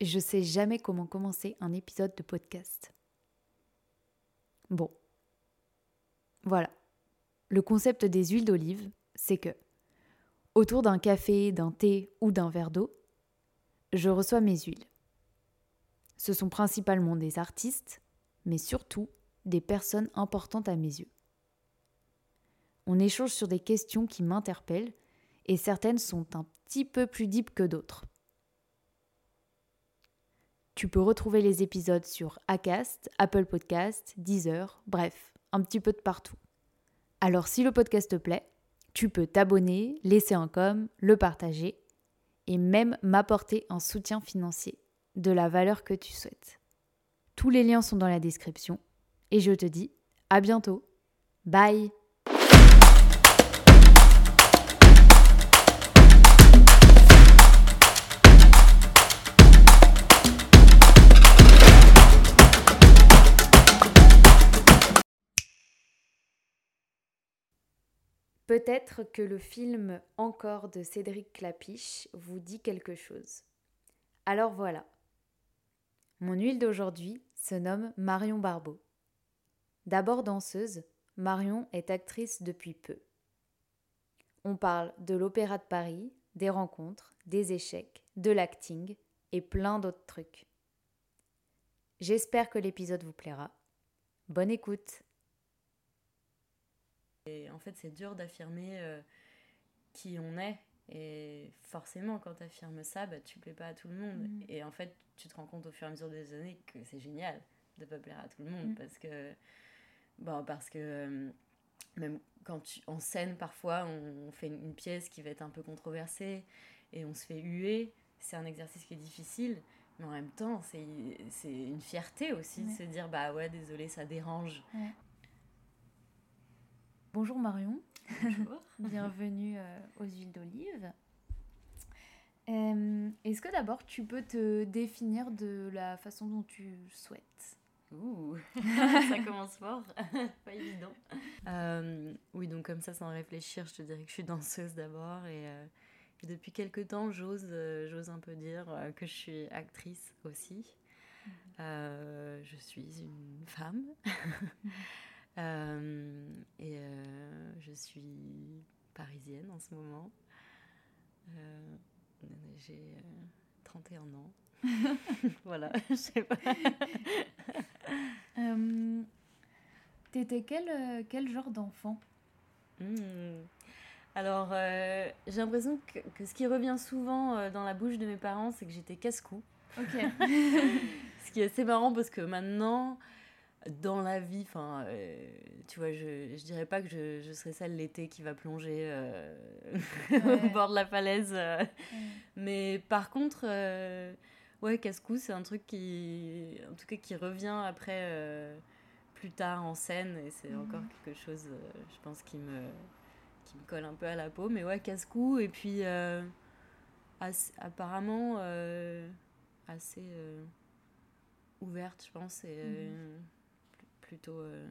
je sais jamais comment commencer un épisode de podcast. Bon. Voilà. Le concept des huiles d'olive, c'est que, autour d'un café, d'un thé ou d'un verre d'eau, je reçois mes huiles. Ce sont principalement des artistes, mais surtout des personnes importantes à mes yeux. On échange sur des questions qui m'interpellent et certaines sont un petit peu plus deep que d'autres. Tu peux retrouver les épisodes sur Acast, Apple Podcast, Deezer, bref, un petit peu de partout. Alors si le podcast te plaît, tu peux t'abonner, laisser un com, le partager et même m'apporter un soutien financier de la valeur que tu souhaites. Tous les liens sont dans la description et je te dis à bientôt. Bye Peut-être que le film Encore de Cédric Clapiche vous dit quelque chose. Alors voilà. Mon huile d'aujourd'hui se nomme Marion Barbeau. D'abord danseuse, Marion est actrice depuis peu. On parle de l'Opéra de Paris, des rencontres, des échecs, de l'acting et plein d'autres trucs. J'espère que l'épisode vous plaira. Bonne écoute et en fait, c'est dur d'affirmer euh, qui on est. Et forcément, quand tu affirmes ça, bah, tu plais pas à tout le monde. Mm. Et en fait, tu te rends compte au fur et à mesure des années que c'est génial de pas plaire à tout le monde. Mm. Parce que, bon, parce que euh, même quand tu, en scène, parfois, on, fait une, pièce qui va être un peu controversée et on se fait huer. C'est un exercice qui est difficile. Mais en même temps, c'est une fierté aussi de se dire, bah ouais, désolé, ça dérange. Bonjour Marion. Bonjour. Bienvenue euh, aux huiles d'olive. Euh, est-ce que d'abord tu peux te définir de la façon dont tu souhaites? Ouh, ça commence fort, pas évident. Euh, oui, donc comme ça, sans réfléchir, je te dirais que je suis danseuse d'abord et, depuis quelques temps, j'ose, j'ose un peu dire que je suis actrice aussi. Mhm. je suis une femme. Euh, et euh, je suis parisienne en ce moment. Euh, j'ai 31 ans. voilà, je sais pas. T'étais quel, quel genre d'enfant? Hmm. Alors, j'ai l'impression que, que, ce qui revient souvent dans la bouche de mes parents, c'est que j'étais casse-cou. Ok. ce qui est assez marrant parce que maintenant, dans la vie, enfin, euh, tu vois, je, je dirais pas que je, je serais celle l'été qui va plonger euh, au bord de la falaise. Euh. Mais par contre, ouais, casse-cou, c'est un truc qui, en tout cas, qui revient après, plus tard en scène. Et c'est mhm. encore quelque chose, je pense, qui me, qui me colle un peu à la peau. Mais ouais, casse-cou. Et puis, apparemment, assez ouverte, je pense. Et, mhm plutôt euh,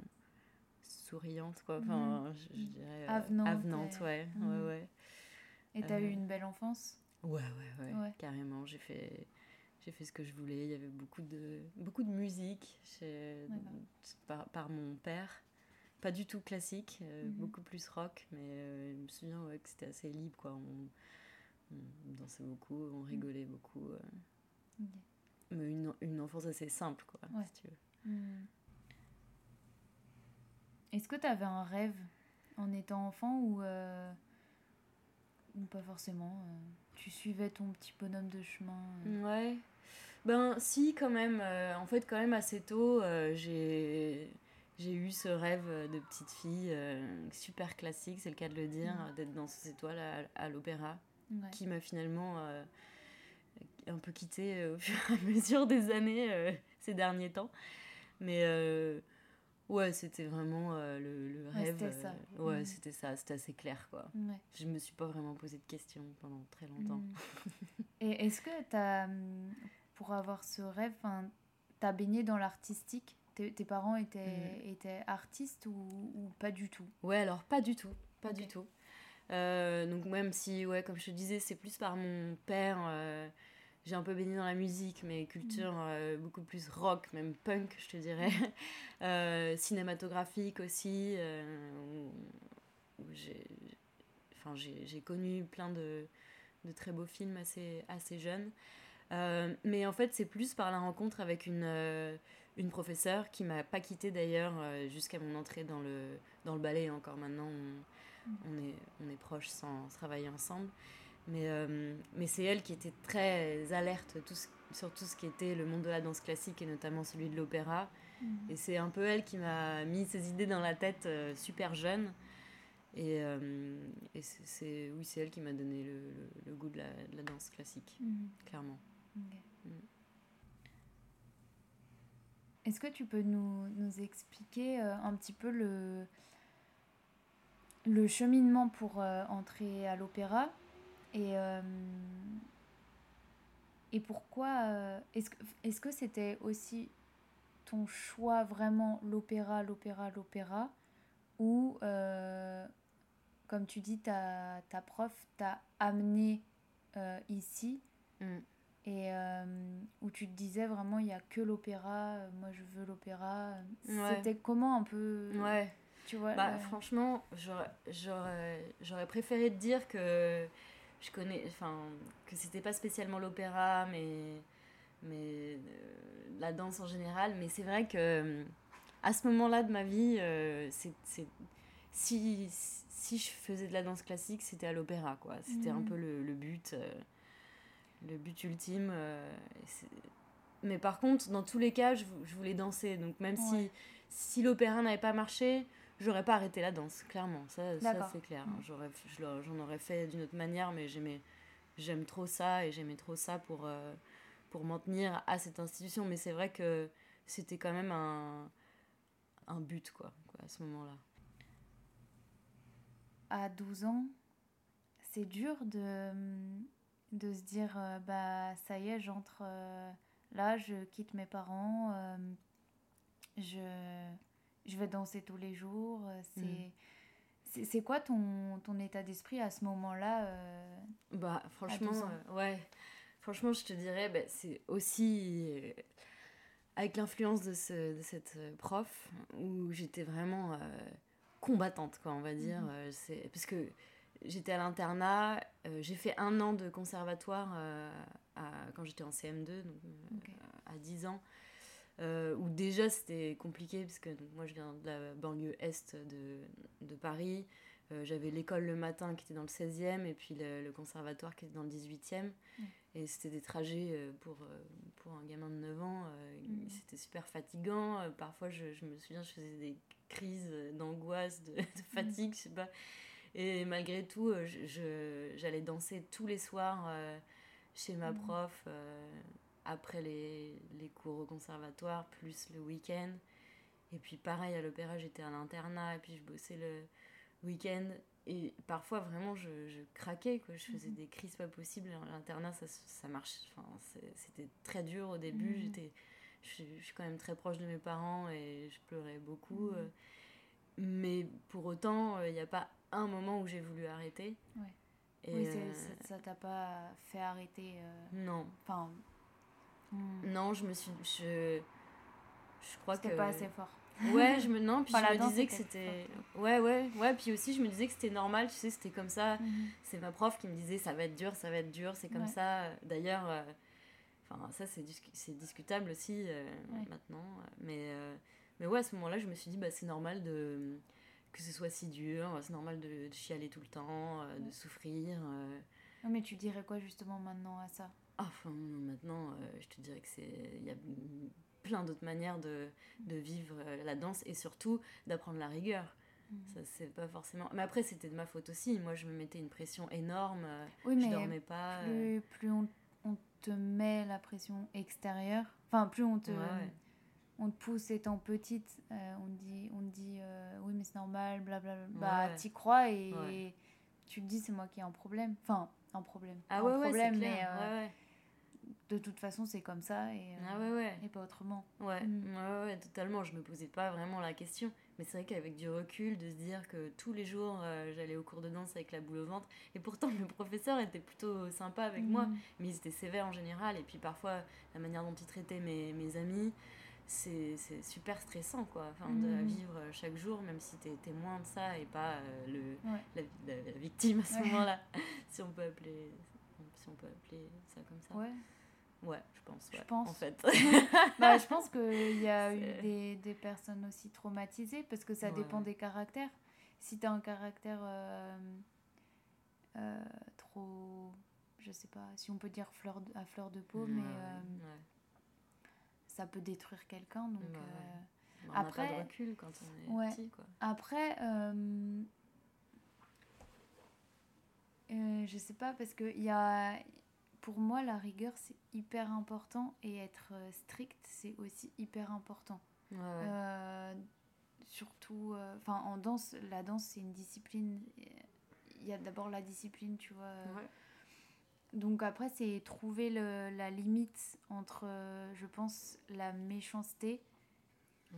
souriante, quoi. Enfin, mhm. je, dirais euh, avenante, ouais. ouais, mhm. ouais. Et t'as eu euh, une belle enfance? Ouais, ouais, ouais, carrément. J'ai fait, j'ai fait ce que je voulais. Il y avait beaucoup de, beaucoup de musique chez, par, par, mon père. Pas du tout classique, mhm. beaucoup plus rock, mais je me souviens ouais, que c'était assez libre, quoi. On, dansait beaucoup, on rigolait beaucoup. Mais une, une enfance assez simple, quoi, si tu veux. Est-ce que tu avais un rêve en étant enfant ou, euh, ou pas forcément euh, Tu suivais ton petit bonhomme de chemin euh? Ouais. Ben si quand même. en fait quand même assez tôt j'ai j'ai eu ce rêve de petite fille super classique, c'est le cas de le dire, mm. d'être dans ces étoiles à, l'opéra, qui m'a finalement un peu quitté au fur et à mesure des années ces derniers temps. Mais Ouais, c'était vraiment euh, le, le, rêve. c'était ça. Euh, ouais, mm. c'était ça, c'était assez clair, quoi. Ouais. Je me suis pas vraiment posé de questions pendant très longtemps. Mm. Et est-ce que tu as, mm, pour avoir ce rêve, tu as baigné dans l'artistique? Tes, tes, parents étaient, étaient artistes ou, ou, pas du tout? Ouais, alors pas du tout, pas du tout. Euh, donc même si, ouais, comme je te disais, c'est plus par mon père j'ai un peu baigné dans la musique, mais culture euh, beaucoup plus rock, même punk, je te dirais. Euh, cinématographique aussi, euh, où, j'ai, enfin, j'ai, connu plein de, de, très beaux films assez, assez jeunes. mais en fait, c'est plus par la rencontre avec une, une professeure qui m'a pas quittée d'ailleurs jusqu'à mon entrée dans le, dans le ballet. Encore maintenant, on, on, est, on est proches sans travailler ensemble. Mais, euh, mais c'est elle qui était très alerte tout sur tout ce qui était le monde de la danse classique et notamment celui de l'opéra. Mhm. Et c'est un peu elle qui m'a mis ces idées dans la tête euh, super jeune. Et, euh, et c'est, oui, c'est elle qui m'a donné le, le, goût de la, de la, danse classique, mhm. clairement. Mm. Est-ce que tu peux nous, nous expliquer un petit peu le, le cheminement pour entrer à l'opéra? Et, euh, et pourquoi euh, Est-ce que est-ce que c'était aussi ton choix vraiment l'opéra, l'opéra, l'opéra Ou, euh, comme tu dis, ta, ta prof t'a amené ici mm. et où tu te disais vraiment il n'y a que l'opéra, moi je veux l'opéra. C'était comment un peu Ouais. Tu vois, bah, Franchement, j'aurais préféré te dire que je connais, enfin, que c'était pas spécialement l'opéra, mais, mais euh, la danse en général. Mais c'est vrai que euh, à ce moment-là de ma vie, euh, c'est, si, si je faisais de la danse classique, c'était à l'opéra, quoi. C'était un mhm. peu le, le but, le but ultime. mais par contre, dans tous les cas, je, je voulais danser. Donc même si, si l'opéra n'avait pas marché, j'aurais pas arrêté la danse, clairement. Ça, ça c'est clair. Mm. J'aurais, j'en aurais fait d'une autre manière, mais j'aimais, j'aime trop ça et j'aimais trop ça pour, euh, pour m'en tenir à cette institution. Mais c'est vrai que c'était quand même un, un but, quoi, quoi, à ce moment-là. À 12 ans, c'est dur de, de se dire euh, bah ça y est, j'entre euh, là, je quitte mes parents, je je vais danser tous les jours. Euh, mm. C'est quoi ton, ton état d'esprit à ce moment-là euh, Bah franchement, euh, ouais. Franchement, je te dirais, bah, c'est aussi avec l'influence de, ce, de cette prof où j'étais vraiment combattante, quoi, on va dire. Mm-hmm. c'est parce que j'étais à l'internat, j'ai fait un an de conservatoire à, quand j'étais en CM2, donc à 10 ans. Euh, où déjà c'était compliqué parce que moi je viens de la banlieue est de, de Paris. Euh, j'avais l'école le matin qui était dans le 16e et puis le, conservatoire qui était dans le 18e. Et c'était des trajets euh, pour, pour un gamin de 9 ans. Mm. C'était super fatigant. parfois je, je, me souviens, je faisais des crises d'angoisse, de, de, fatigue, je sais pas. Et malgré tout, j'allais danser tous les soirs chez ma mm. prof après les, les, cours au conservatoire, plus le week-end. Et puis pareil, à l'opéra, j'étais à l'internat, et puis je bossais le week-end. Et parfois, vraiment, je, je craquais, quoi. je faisais mhm. des crises pas possibles. L'internat, ça, ça marche. Enfin, c'était très dur au début. Mhm. j'étais je, je, suis quand même très proche de mes parents et je pleurais beaucoup. Mhm. Euh. mais pour autant, il n'y a pas un moment où j'ai voulu arrêter. Ouais. Et oui, euh, ça t'a pas fait arrêter euh, Non. Enfin, Hmm. Non, je me suis. Je, je crois que. C'était pas assez fort. Ouais, je me. Non, puis je me disais que c'était. Ouais, ouais, ouais. Puis aussi, je me disais que c'était normal, tu sais, c'était comme ça. Mhm. C'est ma prof qui me disait ça va être dur, ça va être dur, c'est comme ça. D'ailleurs, euh, enfin, ça, c'est discutable aussi euh, maintenant. Mais, euh, mais ouais, à ce moment-là, je me suis dit, bah, c'est normal de que ce soit si dur, c'est normal de, de, chialer tout le temps, de souffrir. Non, mais tu dirais quoi justement maintenant à ça? Enfin, maintenant, euh, je te dirais que c'est. Il y a plein d'autres manières de, de, vivre euh, la danse et surtout d'apprendre la rigueur. Mhm. Ça, c'est pas forcément. Mais après, c'était de ma faute aussi. Moi, je me mettais une pression énorme. Euh, oui, mais je dormais pas. Plus, plus on, on, te met la pression extérieure, enfin, plus on te. On te pousse étant petite, on te dit, on dit oui, mais c'est normal, blablabla. Bah, t'y crois et tu te dis, c'est moi qui ai un problème. Enfin, un problème. Ah ouais, problème, mais de toute façon, c'est comme ça et, ah ouais, ouais. et pas autrement. Ouais, mm. ouais, ouais, totalement. Je me posais pas vraiment la question. Mais c'est vrai qu'avec du recul, de se dire que tous les jours, j'allais au cours de danse avec la boule au ventre. Et pourtant, mes professeurs étaient plutôt sympas avec moi, mm. mais ils étaient sévères en général. Et puis parfois, la manière dont ils traitaient mes, mes amis, c'est super stressant quoi enfin de mm. vivre chaque jour même si tu es témoin de ça et pas euh, le la, victime à ce moment-là si on peut appeler si on peut appeler ça comme ça ouais ouais je pense je pense en fait bah, je pense qu'il y a eu des, des, personnes aussi traumatisées parce que ça dépend des caractères si tu as un caractère euh, euh, trop je sais pas si on peut dire fleur à fleur de peau mais ça peut détruire quelqu'un. Donc, euh, après, pas de recul quand on est petit. Quoi. Après, euh, euh, je sais pas, parce que y a, pour moi, la rigueur, c'est hyper important et être strict, c'est aussi hyper important. surtout, enfin, en danse, la danse, c'est une discipline. Il y a d'abord la discipline, tu vois. Donc après, c'est trouver le, la limite entre, euh, je pense, la méchanceté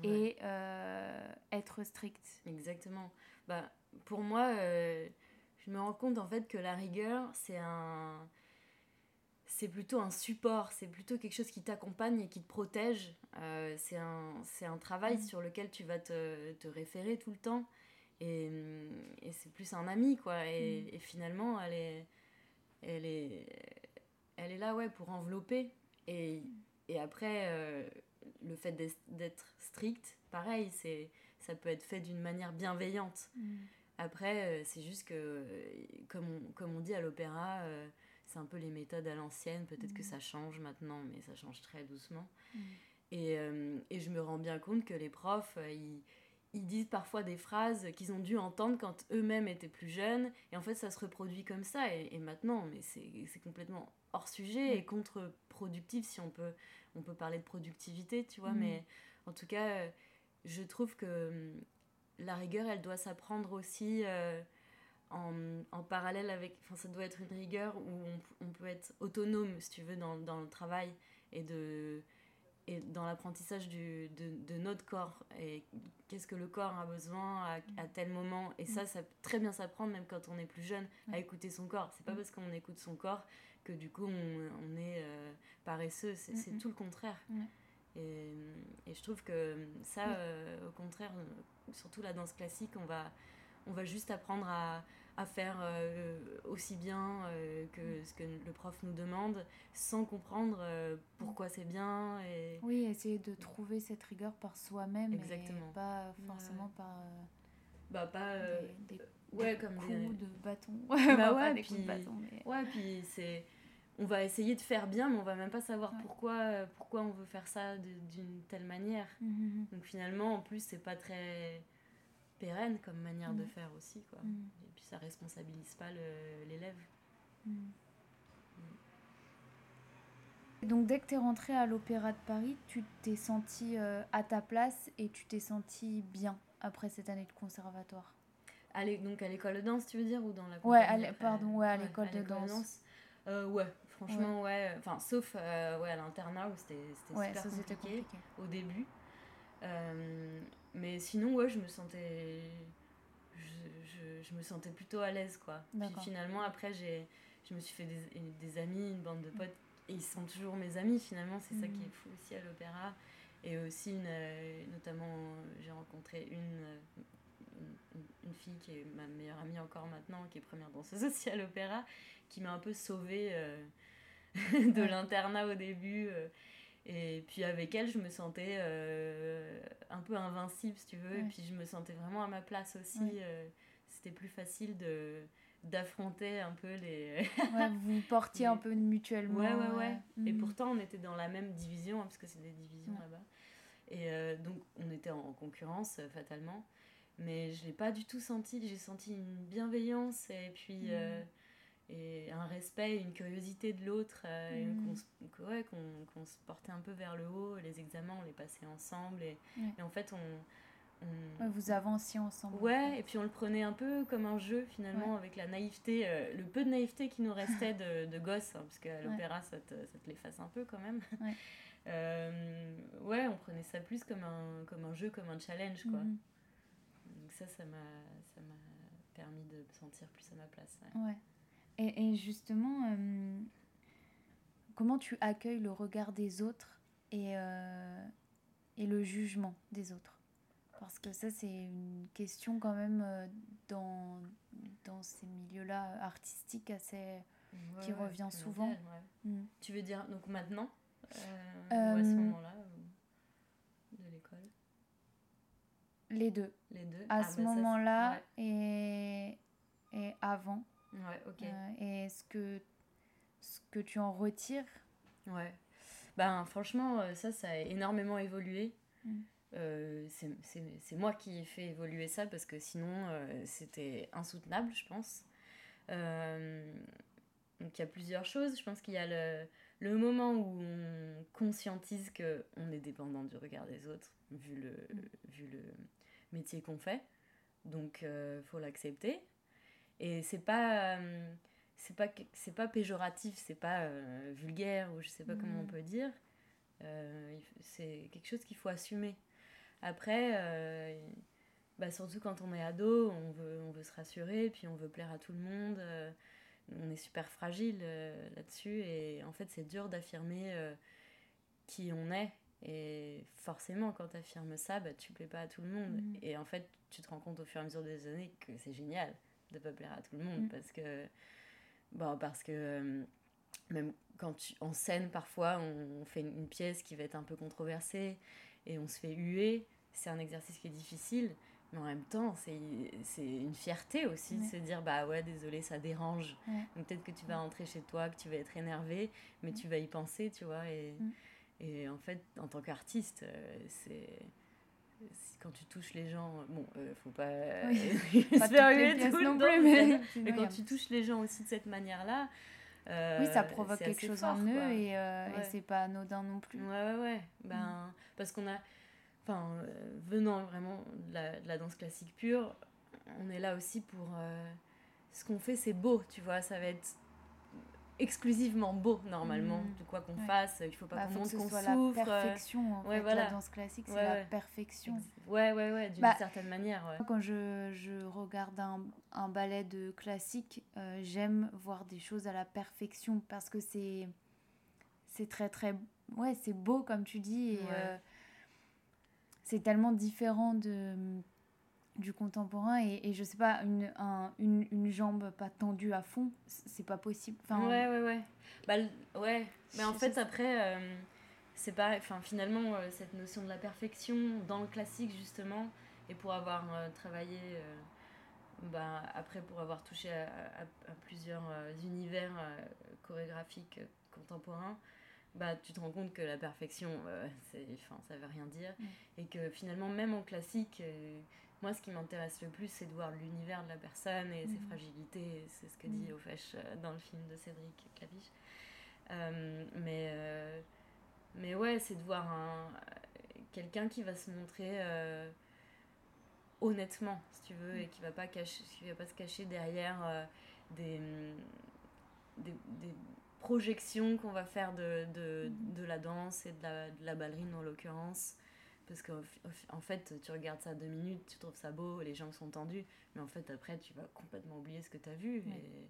et euh, être strict. Exactement. Bah, pour moi, euh, je me rends compte en fait que la rigueur, c'est un... C'est plutôt un support, c'est plutôt quelque chose qui t'accompagne et qui te protège. c'est un, un travail mm. sur lequel tu vas te, te référer tout le temps. Et, et c'est plus un ami, quoi. Et, mm. et finalement, elle est elle est, elle est là ouais, pour envelopper. Et, et après, euh, le fait d'être strict, pareil, c'est ça peut être fait d'une manière bienveillante. Mm. Après, euh, c'est juste que, comme on, comme on dit à l'opéra, euh, c'est un peu les méthodes à l'ancienne. Peut-être que mm. ça change maintenant, mais ça change très doucement. Mm. Et, et, je me rends bien compte que les profs, ils ils disent parfois des phrases qu'ils ont dû entendre quand eux-mêmes étaient plus jeunes. Et en fait, ça se reproduit comme ça. Et, maintenant, mais c'est complètement hors sujet et contre-productif si on peut, on peut parler de productivité, tu vois. Mm. Mais en tout cas, je trouve que hum, la rigueur, elle doit s'apprendre aussi euh, en, en, parallèle avec... Enfin, ça doit être une rigueur où on, on, peut être autonome, si tu veux, dans, dans le travail et de et dans l'apprentissage de, de, notre corps et qu'est-ce que le corps a besoin à, à, tel moment. Et ça ça peut très bien s'apprendre même quand on est plus jeune à écouter son corps. C'est pas parce qu'on écoute son corps que du coup on, on est euh, paresseux. C'est tout le contraire. Et, et, je trouve que ça euh, au contraire surtout la danse classique on va on va juste apprendre à à faire euh, aussi bien euh, que mm. ce que le prof nous demande sans comprendre euh, pourquoi c'est bien. Et... Oui, essayer de trouver cette rigueur par soi-même et pas forcément par... bah pas... Des, ouais, comme coups de bâton. bah ouais, puis... De bâton, mais... ouais, puis c'est... On va essayer de faire bien, mais on va même pas savoir pourquoi, pourquoi on veut faire ça d'une telle manière. Mmh, mmh, mmh. Donc finalement, en plus, c'est pas très pérenne comme manière de faire aussi. Quoi ça responsabilise pas l'élève. Hmm. Donc dès que tu es rentrée à l'Opéra de Paris, tu t'es sentie euh, à ta place et tu t'es sentie bien après cette année de conservatoire? Allez, Donc à l'école de danse, tu veux dire ou dans la Ouais, pardon, ouais, à l'école de, danse. Euh, ouais, franchement, ouais. Enfin, sauf euh, ouais, à l'internat où c'était super compliqué, compliqué, au début. Mais sinon, ouais, je me sentais je, me sentais plutôt à l'aise, quoi. Puis finalement, après, j'ai, je me suis fait des, des, amis, une bande de potes, et ils sont toujours mes amis, finalement, c'est ça qui mm. est fou aussi à l'opéra. Et aussi, une, euh, notamment, j'ai rencontré une, une, une, fille qui est ma meilleure amie encore maintenant, qui est première danseuse aussi à l'opéra, qui m'a un peu sauvée euh, de l'internat au début. Euh, et puis avec elle, je me sentais un peu invincible, si tu veux. Et puis je me sentais vraiment à ma place aussi c'était plus facile de d'affronter un peu les ouais, vous portiez un peu mutuellement ouais ouais ouais, et mhm. pourtant on était dans la même division hein, parce que c'est des divisions là-bas. Et euh, donc on était en concurrence euh, fatalement. Mais je l'ai pas du tout senti. J'ai senti une bienveillance et puis mhm. Euh, et un respect une curiosité de l'autre qu'on ouais, qu'on se portait un peu vers le haut les examens on les passait ensemble et, et en fait on vous avanciez ensemble. Ouais, et puis on le prenait un peu comme un jeu finalement, avec la naïveté, euh, le peu de naïveté qui nous restait de, de gosse, hein, parce qu'à l'opéra ça te, ça te l'efface un peu quand même. Ouais. Euh, ouais, on prenait ça plus comme un, comme un jeu, comme un challenge quoi. Mhm. Donc ça, ça m'a permis de me sentir plus à ma place. Ouais. Et, et, justement, euh, comment tu accueilles le regard des autres et, et le jugement des autres? Parce que ça, c'est une question quand même euh, dans, dans ces milieux-là artistiques assez, qui revient souvent. Mm. Tu veux dire donc maintenant euh, ou à ce euh, moment-là de l'école? Les deux. Les deux. À ah, ce bah moment-là et, et avant. Ouais, ok. et ce que, ce que tu en retires? Ouais. Ben, franchement, ça, ça a énormément évolué. Mm. Euh, c'est moi qui ai fait évoluer ça parce que sinon euh, c'était insoutenable, je pense. Euh, donc il y a plusieurs choses. Je pense qu'il y a le, le, moment où on conscientise qu'on est dépendant du regard des autres, vu le, vu le métier qu'on fait. Donc il faut l'accepter. Et c'est pas. c'est pas, c'est pas péjoratif, c'est pas vulgaire ou je sais pas comment on mm. peut dire. c'est quelque chose qu'il faut assumer. Après, euh, bah surtout quand on est ado, on veut, on veut se rassurer, puis on veut plaire à tout le monde. Euh, on est super fragile euh, là-dessus, et en fait, c'est dur d'affirmer qui on est. Et forcément, quand tu affirmes ça, bah, tu plais pas à tout le monde. Mm. Et en fait, tu te rends compte au fur et à mesure des années que c'est génial de pas plaire à tout le monde. Mm. Parce que, bon, parce que même quand tu, en scène, parfois, on, fait une, pièce qui va être un peu controversée et on se fait huer. C'est un exercice qui est difficile, mais en même temps, c'est une fierté aussi de se dire bah ouais, désolé, ça dérange. Donc peut-être que tu vas rentrer chez toi, que tu vas être énervé, mais tu vas y penser, tu vois. Et, mm. et en fait, en tant qu'artiste, euh, c'est quand tu touches les gens, bon, euh, faut pas, pas se faire huer tout le temps, mais, quand tu touches les gens aussi de cette manière-là, euh, oui, ça provoque quelque chose en eux et, euh, et c'est pas anodin non plus. Ouais, ouais, ouais. Ben, mm. Parce qu'on a. Enfin, euh, venant vraiment de la, de la, danse classique pure, on est là aussi pour. ce qu'on fait, c'est beau, tu vois. Ça va être exclusivement beau normalement mm. de quoi qu'on fasse il faut pas bah, qu'on montre qu'on souffre la perfection en ouais, fait. voilà. la danse classique c'est la perfection ouais ouais ouais d'une bah, certaine manière quand je, je regarde un, un, ballet de classique euh, j'aime voir des choses à la perfection parce que c'est c'est très très ouais c'est beau comme tu dis et euh, c'est tellement différent de du contemporain et, et, je sais pas une, un, une, une, jambe pas tendue à fond c'est pas possible enfin ouais ouais ouais bah ouais mais en fait après euh, c'est pas enfin finalement euh, cette notion de la perfection dans le classique justement et pour avoir euh, travaillé bah, après pour avoir touché à, à, plusieurs univers chorégraphiques contemporains bah, tu te rends compte que la perfection, c'est, enfin, ça veut rien dire. Mm. Et que finalement, même en classique, moi, ce qui m'intéresse le plus, c'est de voir l'univers de la personne et ses mhm. fragilités. C'est ce que dit mhm. Ofesh euh, dans le film de Cédric Claviche. Euh, mais, euh, mais ouais, c'est de voir un, quelqu'un qui va se montrer honnêtement, si tu veux, et qui va pas cacher, qui va pas se cacher derrière des, des, des, projections qu'on va faire de, de, mhm. de, la danse et de la, de la ballerine en l'occurrence. Parce qu'en en fait, tu regardes ça deux minutes, tu trouves ça beau, les gens sont tendus, mais en fait, après, tu vas complètement oublier ce que tu as vu. Et,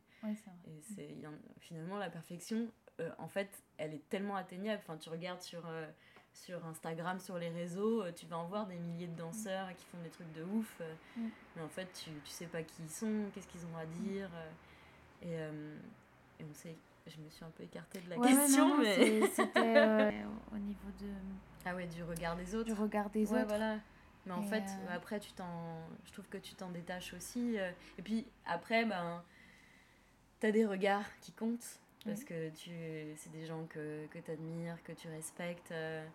et c'est, finalement, la perfection, euh, en fait, elle est tellement atteignable. Enfin, tu regardes sur, euh, sur Instagram, sur les réseaux, euh, tu vas en voir des milliers de danseurs qui font des trucs de ouf, mais en fait, tu, tu sais pas qui ils sont, qu'est-ce qu'ils ont à dire. et, et on sait je me suis un peu écartée de la question, mais c'était au niveau de ah ouais, du regard des autres. Du regard des autres. voilà. Mais en fait, euh, après, tu t'en... je trouve que tu t'en détaches aussi. Euh. Et puis après, ben, t'as des regards qui comptent. Parce que tu... c'est des gens que, que tu admires, que tu respectes. Euh,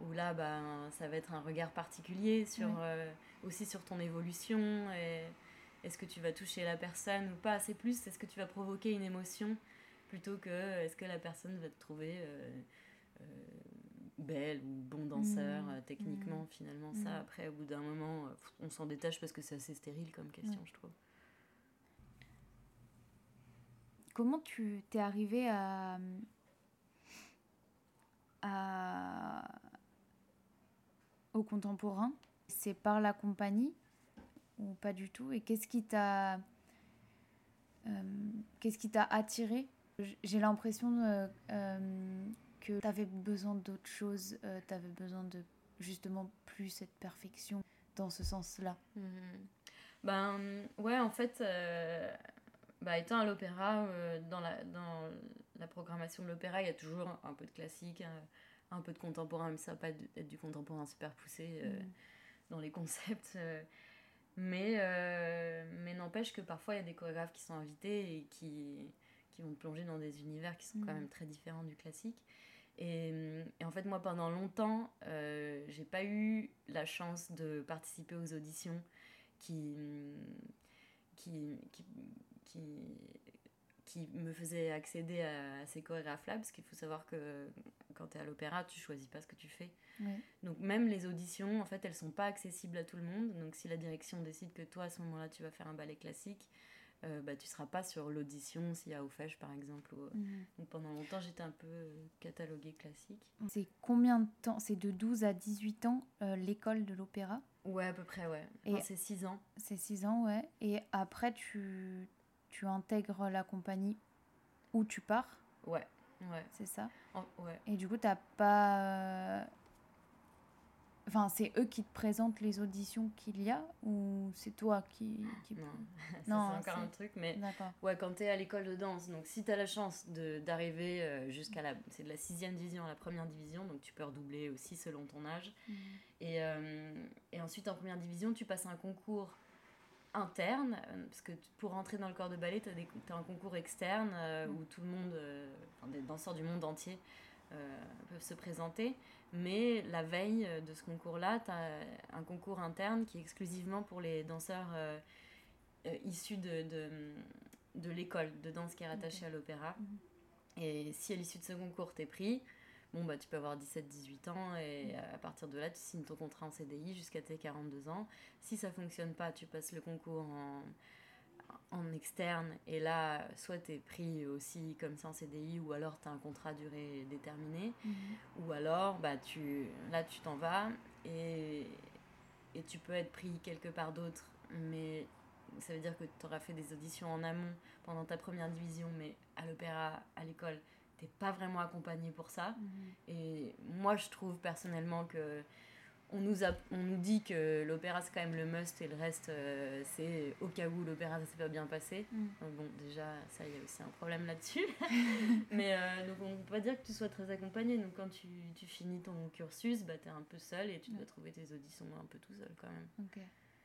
où là, ben, ça va être un regard particulier sur, aussi sur ton évolution. Et est-ce que tu vas toucher la personne ou pas C'est plus, est-ce que tu vas provoquer une émotion plutôt que est-ce que la personne va te trouver belle ou bon danseur Mmh. euh, techniquement Mmh. finalement Mmh. ça après au bout d'un moment euh, on s'en détache parce que c'est assez stérile comme question je trouve Comment tu t'es arrivé à, à- au contemporain? C'est par la compagnie ou pas du tout? Et qu'est-ce qui t'a euh, qu'est-ce qui t'a attiré J'ai l'impression euh, euh, que tu avais besoin d'autre chose, tu avais besoin de justement plus cette perfection dans ce sens-là. Mhm. Ben ouais, en fait, euh, bah, étant à l'opéra, euh, dans, la, dans la programmation de l'opéra, il y a toujours un peu de classique, un, un peu de contemporain, même ça va pas être du contemporain super poussé euh, Mhm. dans les concepts. euh, mais euh, mais n'empêche que parfois il y a des chorégraphes qui sont invités et qui, qui vont plonger dans des univers qui sont quand Mhm. même très différents du classique. Et, et en fait, moi, pendant longtemps, euh, j'ai pas eu la chance de participer aux auditions qui, qui, qui, qui, qui me faisaient accéder à, ces chorégraphes-là, parce qu'il faut savoir que quand tu es à l'opéra, tu choisis pas ce que tu fais. Donc même les auditions, en fait, elles sont pas accessibles à tout le monde. Donc si la direction décide que toi, à ce moment-là, tu vas faire un ballet classique, euh, bah, tu seras pas sur l'audition s'il y a Aufège, par exemple. ou- Mhm. Donc pendant longtemps, j'étais un peu euh, cataloguée classique. C'est combien de temps C'est de 12 à 18 ans euh, l'école de l'opéra? Ouais, à peu près, ouais. Et- Enfin, c'est 6 ans. C'est 6 ans, ouais. Et après, tu, tu intègres la compagnie où tu pars, Ouais, ouais. c'est ça? En- ouais. Et du coup, t'as pas. Enfin, c'est eux qui te présentent les auditions qu'il y a ou c'est toi qui. qui... Non, c'est encore un truc, mais ouais, quand t'es à l'école de danse, donc si t'as la chance d'arriver euh, jusqu'à la. C'est de la sixième division à la première division, donc tu peux redoubler aussi selon ton âge. Et, euh, et ensuite, en première division, tu passes un concours interne, euh, parce que tu- pour rentrer dans le corps de ballet, tu as, un concours externe euh, Mm. où tout le monde, euh, enfin, des danseurs du monde entier peuvent se présenter. Mais la veille euh, de ce concours-là, tu as un concours interne qui est exclusivement pour les danseurs euh, euh, issus de, de, de l'école de danse qui est rattachée à l'opéra. Mhm. Et si à l'issue de ce concours, t'es pris, bon, bah, tu peux avoir 17-18 ans et à partir de là, tu signes ton contrat en CDI jusqu'à tes 42 ans. Si ça fonctionne pas, tu passes le concours en, en externe et là, soit tu es pris aussi comme ça en CDI ou alors tu as un contrat durée déterminée Mhm. ou alors bah, tu, là, tu t'en vas et, et tu peux être pris quelque part d'autre, mais ça veut dire que tu auras fait des auditions en amont pendant ta première division, mais à l'opéra, à l'école, t'es pas vraiment accompagné pour ça. Mhm. Et moi, je trouve personnellement que on nous, a, on nous dit que l'opéra c'est quand même le must et le reste euh, c'est au cas où l'opéra ça s'est pas bien passé. Mhm. Euh, Bon, déjà, ça, il y a aussi un problème là-dessus. Mais euh, donc, on peut pas dire que tu sois très accompagné. Donc, quand tu, tu finis ton cursus, bah, tu es un peu seul et tu dois Ouais. trouver tes auditions un peu tout seul quand même.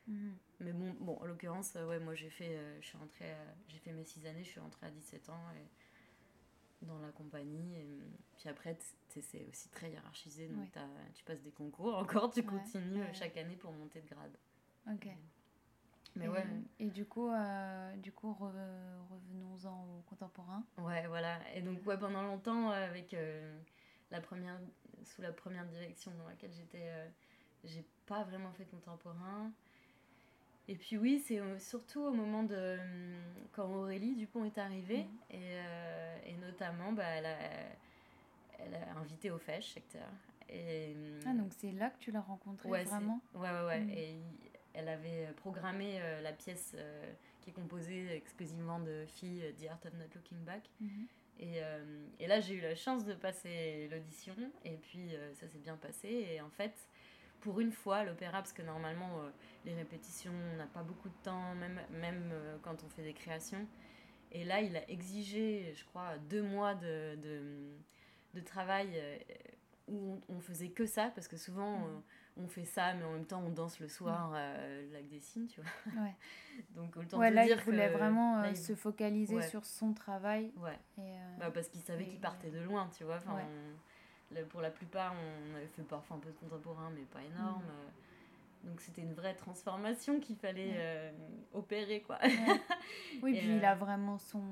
Mhm. Mais bon, bon en l'occurrence, ouais, moi, j'ai fait, euh, je suis rentrée à- j'ai fait mes 6 années, je suis rentrée à 17 ans et, dans la compagnie. Et, euh, puis après, c'est aussi très hiérarchisé. Donc, Ouais. tu passes des concours encore, tu Ouais, continues ouais. chaque année pour monter de grade. Ok. Mais et, ouais. Et du coup, euh, du coup re- revenons-en au contemporain. Ouais, voilà. Et donc, ouais, pendant longtemps, euh, avec euh, la première, sous la première direction dans laquelle j'étais, euh, j'ai pas vraiment fait contemporain. Et puis oui, c'est euh, surtout au moment de hum, quand Aurélie Dupont est arrivée, et, euh, et notamment, bah, elle, a, elle a invité au FESH secteur. Et, Ah, donc c'est là que tu l'as rencontré Ouais, c'est- vraiment? Ouais, ouais, ouais. Mm. Et elle avait programmé euh, la pièce euh, qui est composée exclusivement de filles, euh, The Art of Not Looking Back. Mhm. Et, euh, et là, j'ai eu la chance de passer l'audition, et puis euh, ça s'est bien passé. Et en fait, pour une fois, l'opéra, parce que normalement, euh, les répétitions, on n'a pas beaucoup de temps, même, même euh, quand on fait des créations. Et là, il a exigé, je crois, deux mois de, de, de travail euh, où on, on faisait que ça, parce que souvent, euh, on fait ça, mais en même temps, on danse le soir le lac des Cygnes, tu vois. Ouais. Donc, autant Ouais, te là, dire il voulait que- vraiment là, il- se focaliser Ouais. sur son travail. Ouais. Et, Bah, parce qu'il savait Et- qu'il partait de loin, tu vois. Enfin, Ouais. on- pour la plupart, on avait fait parfois un peu de contemporain, mais pas énorme. Mhm. euh. Donc c'était une vraie transformation qu'il fallait euh, opérer, quoi. Oui, puis il euh, a vraiment son.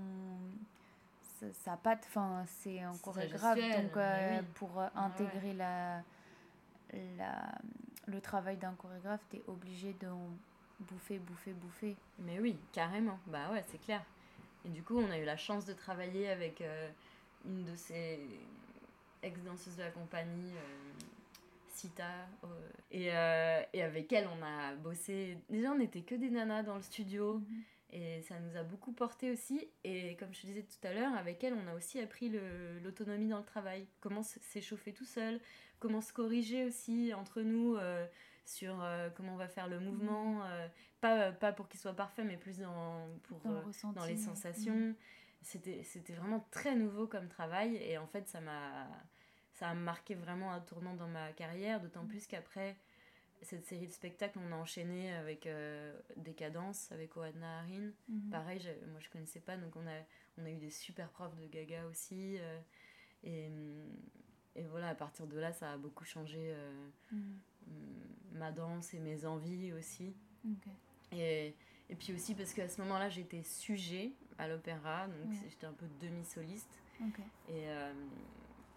sa- pas enfin c'est un chorégraphe donc euh, pour euh, intégrer la, la le travail d'un chorégraphe tu es obligé de bouffer bouffer bouffer mais oui carrément bah ouais c'est clair et du coup on a eu la chance de travailler avec euh, une de ces ex-danseuses de la compagnie Sita et, et, avec elle on a bossé déjà on n'était que des nanas dans le studio mhm. Et ça nous a beaucoup porté aussi. Et comme je te disais tout à l'heure, avec elle, on a aussi appris l'autonomie dans le travail. Comment s'échauffer tout seul, comment se corriger aussi entre nous euh, sur euh, comment on va faire le mouvement. Mhm. Euh, pas, pas pour qu'il soit parfait, mais plus dans, pour, dans, les sensations. Mhm. C'était vraiment très nouveau comme travail. Et en fait, ça m'a ça a marqué vraiment un tournant dans ma carrière. D'autant plus qu'après cette série de spectacles, on a enchaîné avec euh, des cadences, avec Oadna Harin. Mhm. Pareil, moi je connaissais pas, donc on a, on a eu des super profs de gaga aussi. Euh, et, et, voilà, à partir de là, ça a beaucoup changé euh, mhm. ma danse et mes envies aussi. Et, et, puis aussi parce qu'à ce moment-là, j'étais sujet à l'opéra, donc j'étais un peu demi-soliste. Et,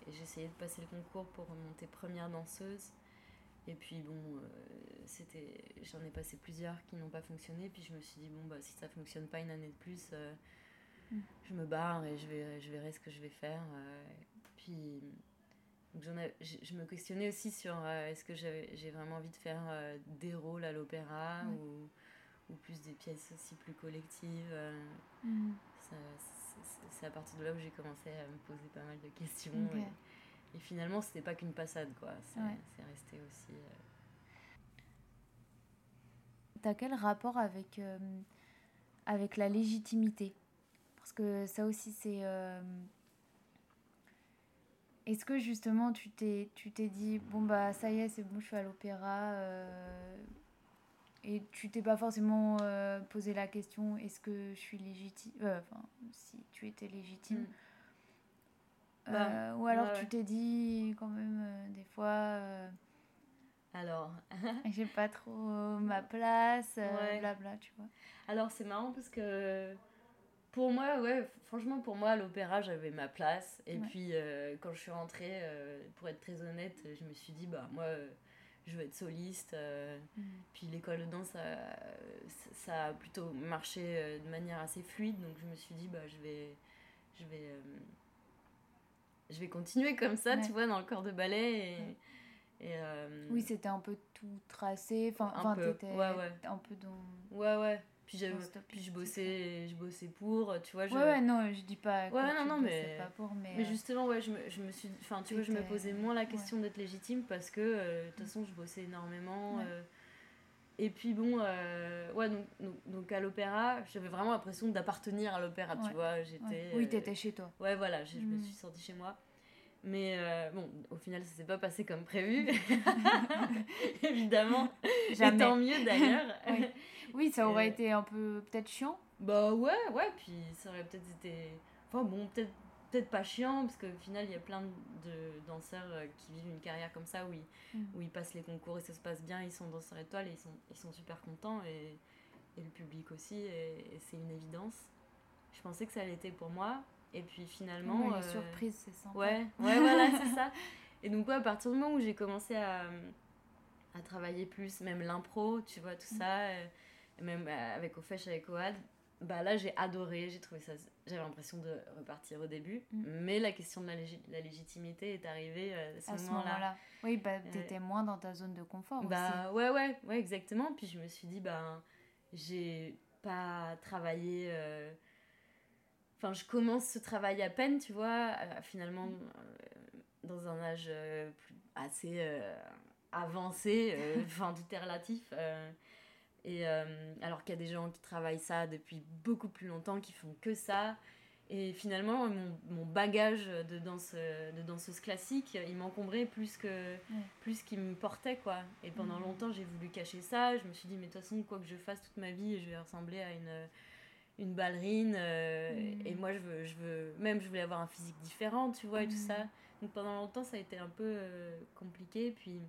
et j'essayais de passer le concours pour monter première danseuse. Et puis bon, euh, c'était, j'en ai passé plusieurs qui n'ont pas fonctionné. Puis je me suis dit, bon, bah, si ça fonctionne pas une année de plus, euh, mm. je me barre et je, vais, je verrai ce que je vais faire. Euh. puis j'en je me questionnais aussi sur est-ce que j'ai vraiment envie de faire des rôles à l'opéra ou, ou, plus des pièces aussi plus collectives. Mm. C'est à partir de là où j'ai commencé à me poser pas mal de questions. Et finalement, c'était pas qu'une passade, quoi. C'est resté aussi. Euh... T'as quel rapport avec, euh, avec la légitimité? Parce que ça aussi, c'est. Euh, est-ce que justement, tu t'es dit, bon, bah, ça y est, c'est bon, je suis à l'opéra et tu t'es pas forcément posé la question est-ce que je suis légitime enfin si tu étais légitime mm. Bah, euh, ou alors tu t'es dit quand même euh, des fois. Euh, alors. j'ai pas trop ma place, blabla, tu vois. Alors c'est marrant parce que pour moi, ouais, franchement pour moi à l'opéra j'avais ma place. Et puis quand je suis rentrée, pour être très honnête, je me suis dit bah moi je veux être soliste. Mm. Puis l'école de danse, ça, ça, a plutôt marché de manière assez fluide. Donc je me suis dit, bah, je vais, je vais je vais continuer comme ça, tu vois, dans le corps de ballet. Et, euh, Oui, c'était un peu tout tracé. Enfin, un peu. Ouais, ouais. Un peu dans. Ouais, ouais. Puis, puis je bossais je bossais pour tu vois je... ouais, ouais non je dis pas ouais non non mais pas pour, mais, mais euh, justement ouais je me, je me suis enfin tu vois je me posais moins la question d'être légitime parce que euh, de toute façon je bossais énormément et puis bon ouais donc, donc, donc à l'opéra j'avais vraiment l'impression d'appartenir à l'opéra tu vois j'étais oui t'étais chez toi ouais voilà je, me mm. suis sortie chez moi mais euh, bon, au final, ça s'est pas passé comme prévu. Évidemment. Jamais. tant mieux d'ailleurs. oui. Ça aurait été un peu peut-être chiant. Bah ouais, ouais, puis ça aurait peut-être été. Enfin bon, peut-être peut-être pas chiant, parce qu'au final, il y a plein de danseurs euh, qui vivent une carrière comme ça, où ils, mm. où ils passent les concours et ça se passe bien, ils sont danseurs étoiles et ils sont, ils sont super contents, et, et le public aussi, et, c'est une évidence. Je pensais que ça été pour moi, et puis finalement. Ouais, euh, surprise, c'est sympa. Ouais, ouais voilà, c'est ça. Et donc, ouais, à partir du moment où j'ai commencé à, à travailler plus, même l'impro, tu vois, tout mm. ça, euh, même euh, avec Ofesh, avec Oad, bah là, j'ai adoré, j'ai trouvé ça. J'avais l'impression de repartir au début, mm. mais la question de la, la légitimité est arrivée à ce moment-là. oui, bah, t'étais moins dans ta zone de confort bah, Ouais, ouais, ouais, exactement. Puis je me suis dit, bah, j'ai pas travaillé Enfin, je commence ce travail à peine, tu vois, euh, finalement, euh, dans un âge euh, assez avancé, enfin, tout est relatif. Et alors qu'il y a des gens qui travaillent ça depuis beaucoup plus longtemps, qui font que ça. Et finalement, mon, mon bagage de, danse, de danseuse classique, il m'encombrait plus que plus qu'il me portait, quoi. Et pendant mmh. longtemps, j'ai voulu cacher ça. Je me suis dit, mais de toute façon, quoi que je fasse toute ma vie, je vais ressembler à une une ballerine euh, et mm. moi je veux je veux même je voulais avoir un physique différent tu vois et tout mm. ça donc pendant longtemps ça a été un peu euh, compliqué puis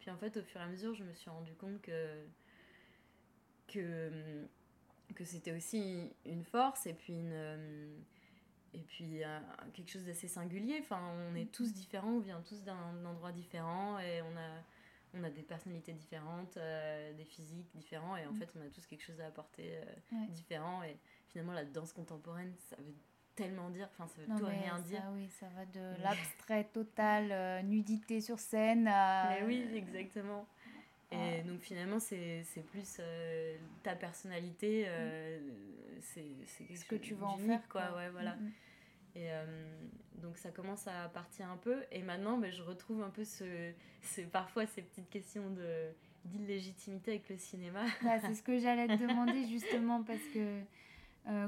puis en fait au fur et à mesure je me suis rendu compte que que que c'était aussi une force et puis une et puis quelque chose d'assez singulier. Enfin, on est tous différents, on vient tous d'un endroit différent et on a, on a des personnalités différentes, des physiques différents et en fait on a tous quelque chose à apporter différent. Et finalement la danse contemporaine, ça veut tellement dire, enfin ça veut tout rien dire. Oui, ça va de l'abstrait total, nudité sur scène à... Mais oui, exactement. Et donc finalement, c'est plus euh, ta personnalité, euh, c'est ce que tu veux en faire. Quoi, Ouais, voilà. Mm, mm. Et euh, donc ça commence à partir un peu. Et maintenant, ben, je retrouve un peu ce, ce, parfois ces petites questions de d'illégitimité avec le cinéma. Bah, c'est ce que j'allais te demander justement parce que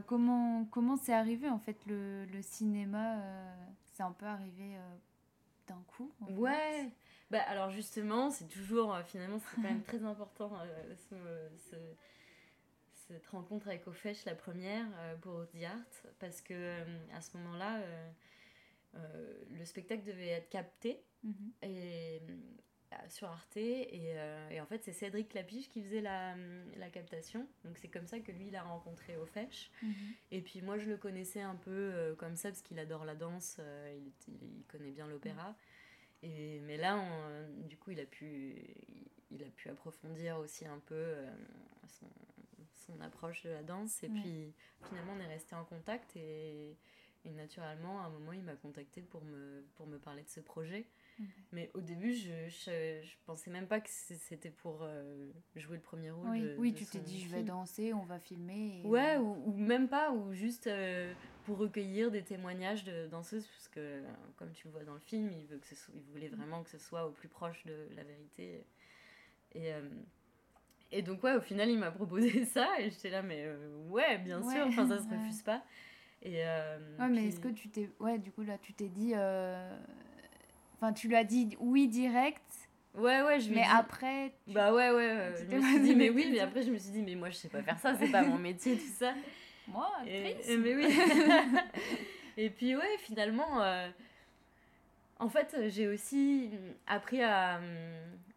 comment comment c'est arrivé en fait le, le cinéma c'est un peu arrivé d'un coup ouais bah, alors justement, c'est toujours, euh, finalement, c'est quand même très important euh, cette rencontre avec Ofesh, la première, euh, pour The Art, parce que à ce moment-là, le spectacle devait être capté mhm. et, sur Arte, et, et en fait, c'est Cédric Lapiche qui faisait la, la captation, donc c'est comme ça que lui, il a rencontré Ofesh. Mhm. Et puis moi, je le connaissais un peu comme ça, parce qu'il adore la danse, il, il, connaît bien l'opéra. Et, mais là, du coup, il a, pu, il, a pu approfondir aussi un peu euh, son, son, approche de la danse. Et puis, finalement, on est resté en contact. Et, et, naturellement, à un moment, il m'a contacté pour me, pour me parler de ce projet. Mais au début, je, je, je, pensais même pas que c'était pour euh, jouer le premier rôle. Oui, oui tu t'es dit, je vais danser, on va filmer. Ouais, ou, ou, même pas, ou juste euh, pour recueillir des témoignages de danseuses, parce que, comme tu le vois dans le film, il, veut que ce soit, il voulait vraiment que ce soit au plus proche de la vérité. Et, euh, et donc, ouais, au final, il m'a proposé ça, et j'étais là, mais ouais, bien sûr, enfin, ça se refuse pas. Et, ouais, mais est-ce que tu t'es. Ouais, du coup, là, tu t'es dit Enfin, tu lui as dit oui direct. Ouais, ouais, je Mais après. Bah ouais, ouais. je me suis dit, mais oui, mais après, je me suis dit, mais moi, je sais pas faire ça, c'est pas mon métier, tout ça. Moi, et, et, mais oui. et puis, ouais, finalement, euh, en fait, j'ai aussi appris à.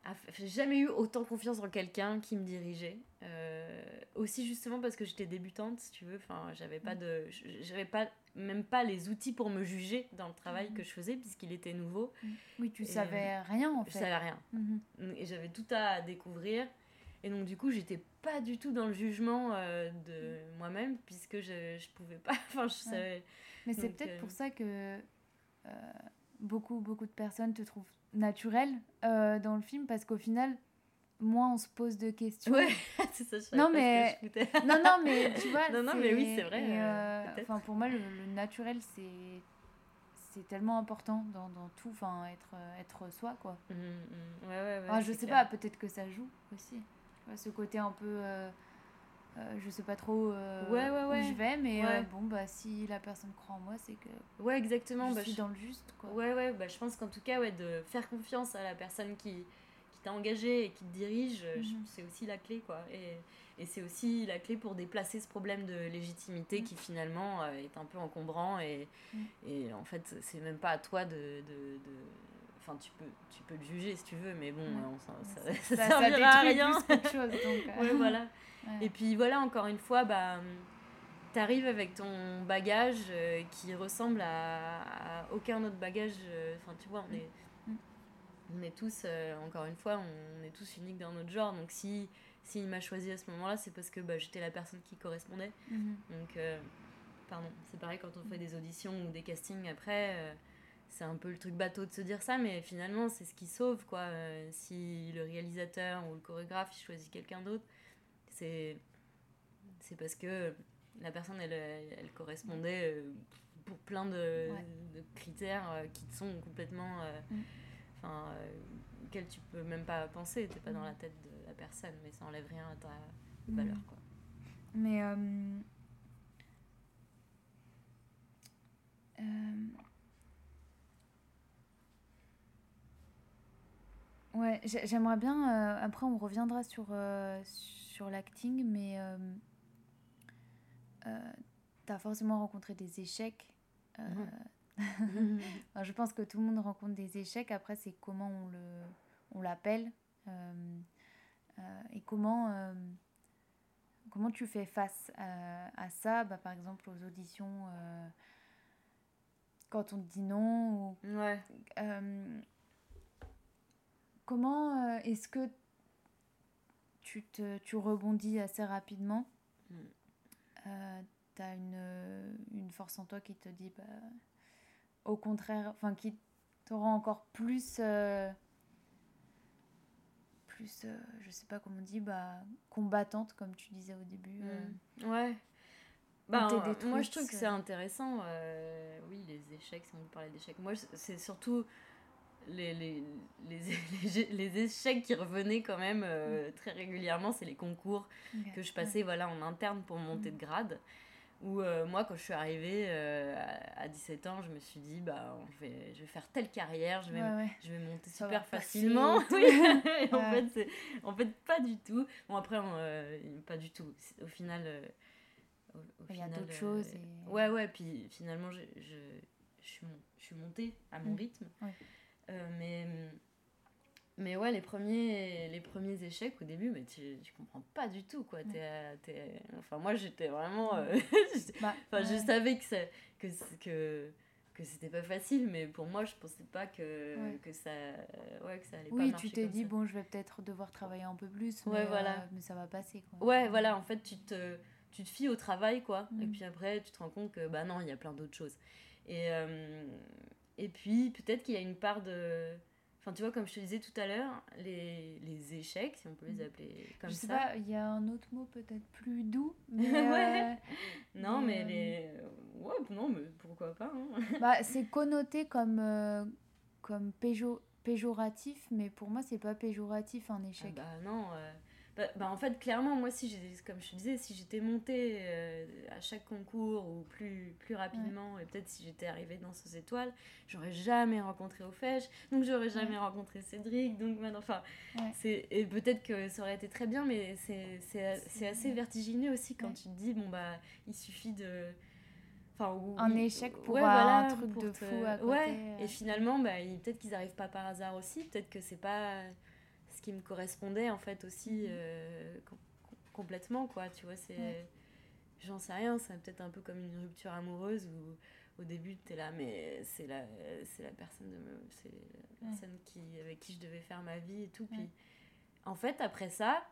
à j'ai jamais eu autant confiance en quelqu'un qui me dirigeait. Euh, aussi, justement, parce que j'étais débutante, si tu veux. Enfin, j'avais pas de. J'avais pas même pas les outils pour me juger dans le travail mm. que je faisais puisqu'il était nouveau. Mm. Oui, tu savais rien en fait. Je savais rien. Mm-hmm. Et j'avais tout à découvrir. Et donc du coup, j'étais pas du tout dans le jugement euh, de mm. moi-même puisque je je pouvais pas enfin je savais Mais c'est peut-être euh, pour ça que euh, beaucoup beaucoup de personnes te trouvent naturelle dans le film parce qu'au final moins on se pose de questions. Ouais, c'est ça, je non, mais... non, non, mais tu vois. Non, non, mais oui, c'est vrai. Euh, enfin, pour moi, le, naturel, c'est c'est tellement important dans, dans tout, enfin, être, être soi, quoi. Mmh, mmh. Ouais, ouais, ouais. je sais pas, peut-être que ça joue aussi. ce côté un peu. Euh, euh, je sais pas trop ouais, ouais, ouais. où je vais, mais bon, bah, si la personne croit en moi, c'est que. Ouais, exactement. Je bah, suis dans le juste, quoi. Ouais, ouais, bah, je pense qu'en tout cas, ouais, de faire confiance à la personne qui qui t'a engagé et qui te dirige, mhm. c'est aussi la clé, quoi. Et, et c'est aussi la clé pour déplacer ce problème de légitimité mhm. qui finalement euh, est un peu encombrant et, mhm. et en fait, c'est même pas à toi de, de, de... Enfin, tu peux, tu peux le juger si tu veux, mais bon, ça, ça, ça, ça, à rien. chose, donc, euh. ouais, voilà. Et puis voilà, encore une fois, bah, t'arrives avec ton bagage euh, qui ressemble à, à, aucun autre bagage. Enfin, tu vois, on est on est tous, euh, encore une fois, on est tous uniques dans notre genre. Donc si s'il m'a choisi à ce moment-là, c'est parce que bah, j'étais la personne qui correspondait. Mhm. Donc, euh, pardon, c'est pareil quand on fait des auditions ou des castings après. Euh, c'est un peu le truc bateau de se dire ça, mais finalement, c'est ce qui sauve, quoi. si le réalisateur ou le chorégraphe choisit quelqu'un d'autre, c'est c'est parce que la personne, elle, elle correspondait pour plein de, de critères qui sont complètement... Mm enfin, euh, auquel tu peux même pas penser, t'es pas dans la tête de la personne, mais ça enlève rien à ta valeur, quoi. Mais euh, euh, ouais, j'aimerais bien. après, on reviendra sur sur l'acting, mais tu as forcément rencontré des échecs. Mhm. je pense que tout le monde rencontre des échecs. Après, c'est comment on le on l'appelle euh, euh, et comment euh, comment tu fais face à, ça. Bah, par exemple, aux auditions, quand on te dit non ou Ouais. Euh, comment euh, est-ce que tu, te, tu rebondis assez rapidement Mm. Euh, T'as une, une force en toi qui te dit, bah, au contraire, enfin, qui te rend encore plus, euh, plus, euh, je sais pas comment on dit, bah, combattante, comme tu disais au début. euh. Mm. Ouais. Bah, euh, moi, je trouve que c'est- intéressant. euh, oui, les échecs, si on parler d'échecs. Moi, c'est surtout les, les, les, les, échecs qui revenaient quand même euh, très régulièrement. C'est les concours que je passais voilà, en interne pour monter de grade. Où euh, moi, quand je suis arrivée euh, à, à 17 ans, je me suis dit, bah, je, vais, je vais faire telle carrière, je vais, Ouais, ouais. je vais monter Ça super facilement. Oui. Et en, fait, en fait, pas du tout. Bon, après, euh, pas du tout. Au final. au- au Il y a d'autres choses et- Ouais, ouais, puis finalement, je, je, je, suis, je suis montée à mon Mm. rythme. Euh, mais, mais ouais, les premiers, les premiers échecs au début, mais tu, tu comprends pas du tout, quoi. T'es t'es- enfin, moi, j'étais vraiment... euh, Bah, Enfin, je savais que, ça- que, que, que c'était pas facile, mais pour moi, je pensais pas que, Ouais. que, ça, ouais, que ça allait pas Oui, marcher tu t'es dit, ça. bon, je vais peut-être devoir travailler un peu plus, Ouais, mais, voilà. euh, mais ça va passer. Quoi. Ouais, voilà, en fait, tu te, tu te fies au travail, quoi. Et Mm. puis après, tu te rends compte que, bah non, il y a plein d'autres choses. Et, euh, et puis, peut-être qu'il y a une part de... Enfin, tu vois, comme je te disais tout à l'heure, les, les échecs, si on peut les appeler comme je sais ça. pas, il y a un autre mot peut-être plus doux, mais Ouais. euh, Non, mais mais, les... Ouais, non, mais pourquoi pas, hein. bah, c'est connoté comme, euh, comme péjo- péjoratif, mais pour moi, c'est pas péjoratif un Ah échec. bah non. euh, bah, bah, en fait, clairement, moi, si comme je te disais, si j'étais montée euh, à chaque concours ou plus, plus rapidement, et peut-être si j'étais arrivée dans ces étoiles, j'aurais jamais rencontré Ofège, donc j'aurais jamais rencontré Cédric, donc maintenant, enfin, Ouais. c'est, et peut-être que ça aurait été très bien, mais c'est, assez vertigineux aussi quand tu te dis, bon, bah, il suffit de. Enfin, Un échec pour ouais, un voilà, truc pour de te- fou à côté, Ouais, euh. et finalement, bah, peut-être qu'ils arrivent pas par hasard aussi, peut-être que c'est pas ce qui me correspondait en fait aussi Mhm. euh, com- com- complètement, quoi, tu vois, c'est... Ouais. J'en sais rien, c'est peut-être un peu comme une rupture amoureuse où au début t'es là, mais c'est la, c'est la personne de me, c'est la Ouais. personne qui, avec qui je devais faire ma vie et tout, puis en fait après ça,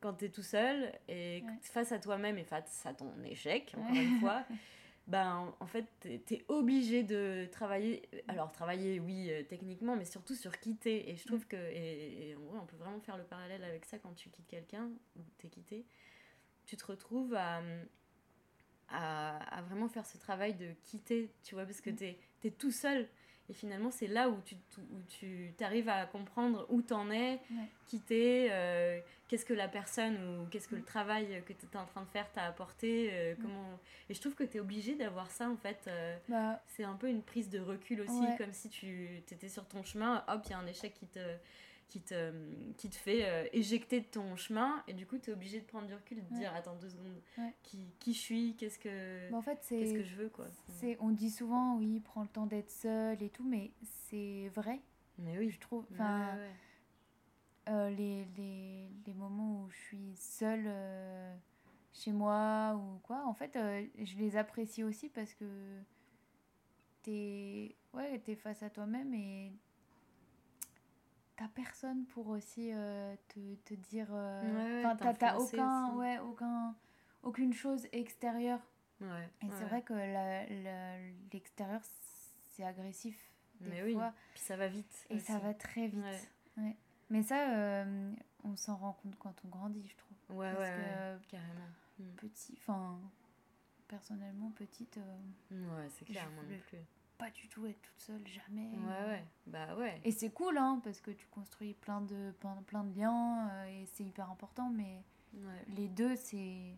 quand t'es tout seul et face à toi-même et face à ton échec, encore une fois, ben en fait t'es es obligé de travailler alors travailler oui euh, techniquement mais surtout sur quitter. Et je trouve que et, et en vrai on peut vraiment faire le parallèle avec ça quand tu quittes quelqu'un ou t'es quitté. Tu te retrouves à, à, à vraiment faire ce travail de quitter tu vois parce que Mm. t'es es tout seul et finalement c'est là où tu où tu arrives à comprendre où t'en es Ouais. quitter euh, qu'est-ce que la personne ou qu'est-ce que le Mm. travail que tu es en train de faire t'a apporté euh, Mm. comment et je trouve que tu es obligé d'avoir ça en fait euh, Bah, c'est un peu une prise de recul aussi Ouais. comme si tu étais sur ton chemin hop il y a un échec qui te qui te, qui te fait euh, éjecter de ton chemin et du coup tu es obligé de prendre du recul de Ouais. dire attends deux secondes Ouais. qui, qui je suis qu'est-ce que bah, en fait, qu'est-ce que je veux quoi c'est- On dit souvent, oui, prends le temps d'être seul et tout, mais c'est vrai, mais oui je trouve. Enfin, ouais, euh, les, les, les moments où je suis seule euh, chez moi ou quoi, en fait, euh, je les apprécie aussi parce que t'es ouais, t'es face à toi-même et t'as personne pour aussi euh, te, te dire. euh, Ouais, t'as- aucun, ouais, aucun, aucune chose extérieure. Ouais, Et c'est vrai que l'extérieur, c'est agressif des mais oui fois. puis ça va vite Et ça va très vite. Mais ça, euh, on s'en rend compte quand on grandit, je trouve. ouais Parce ouais, que carrément Mm. petit, enfin, personnellement, petite, euh, ouais c'est clair moi non plus pas du tout être toute seule, jamais. ouais ouais bah ouais Et c'est cool, hein, parce que tu construis plein de, plein, plein de liens euh, et c'est hyper important, mais ouais les deux, c'est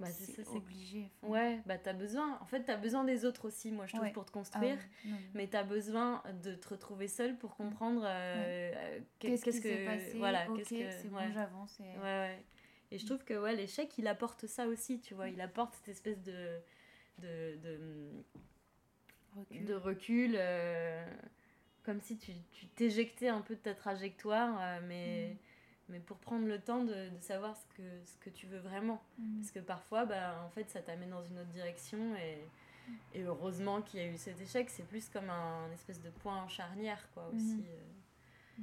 bah c'est c'est ça c'est obligé. enfin. Ouais, bah t'as besoin. En fait, t'as besoin des autres aussi, moi je trouve, Ouais. pour te Ah construire. non, non. Mais t'as besoin de te retrouver seul pour comprendre euh, euh, qu'est- Qu'est-ce qui qu'est-ce s'est que passé? voilà, Ok, qu'est-ce que ouais. bon, j'avance. et- ouais ouais. Et je trouve que ouais, l'échec, il apporte ça aussi, tu vois, il apporte cette espèce de de de, Recul. de recul euh, comme si tu t'éjectais un peu de ta trajectoire euh, mais Mm. mais pour prendre le temps de, de savoir ce que ce que tu veux vraiment. Mm. Parce que parfois, bah, en fait, ça t'amène dans une autre direction et, Et heureusement qu'il y a eu cet échec, c'est plus comme un, espèce de point en charnière, quoi, aussi. Euh.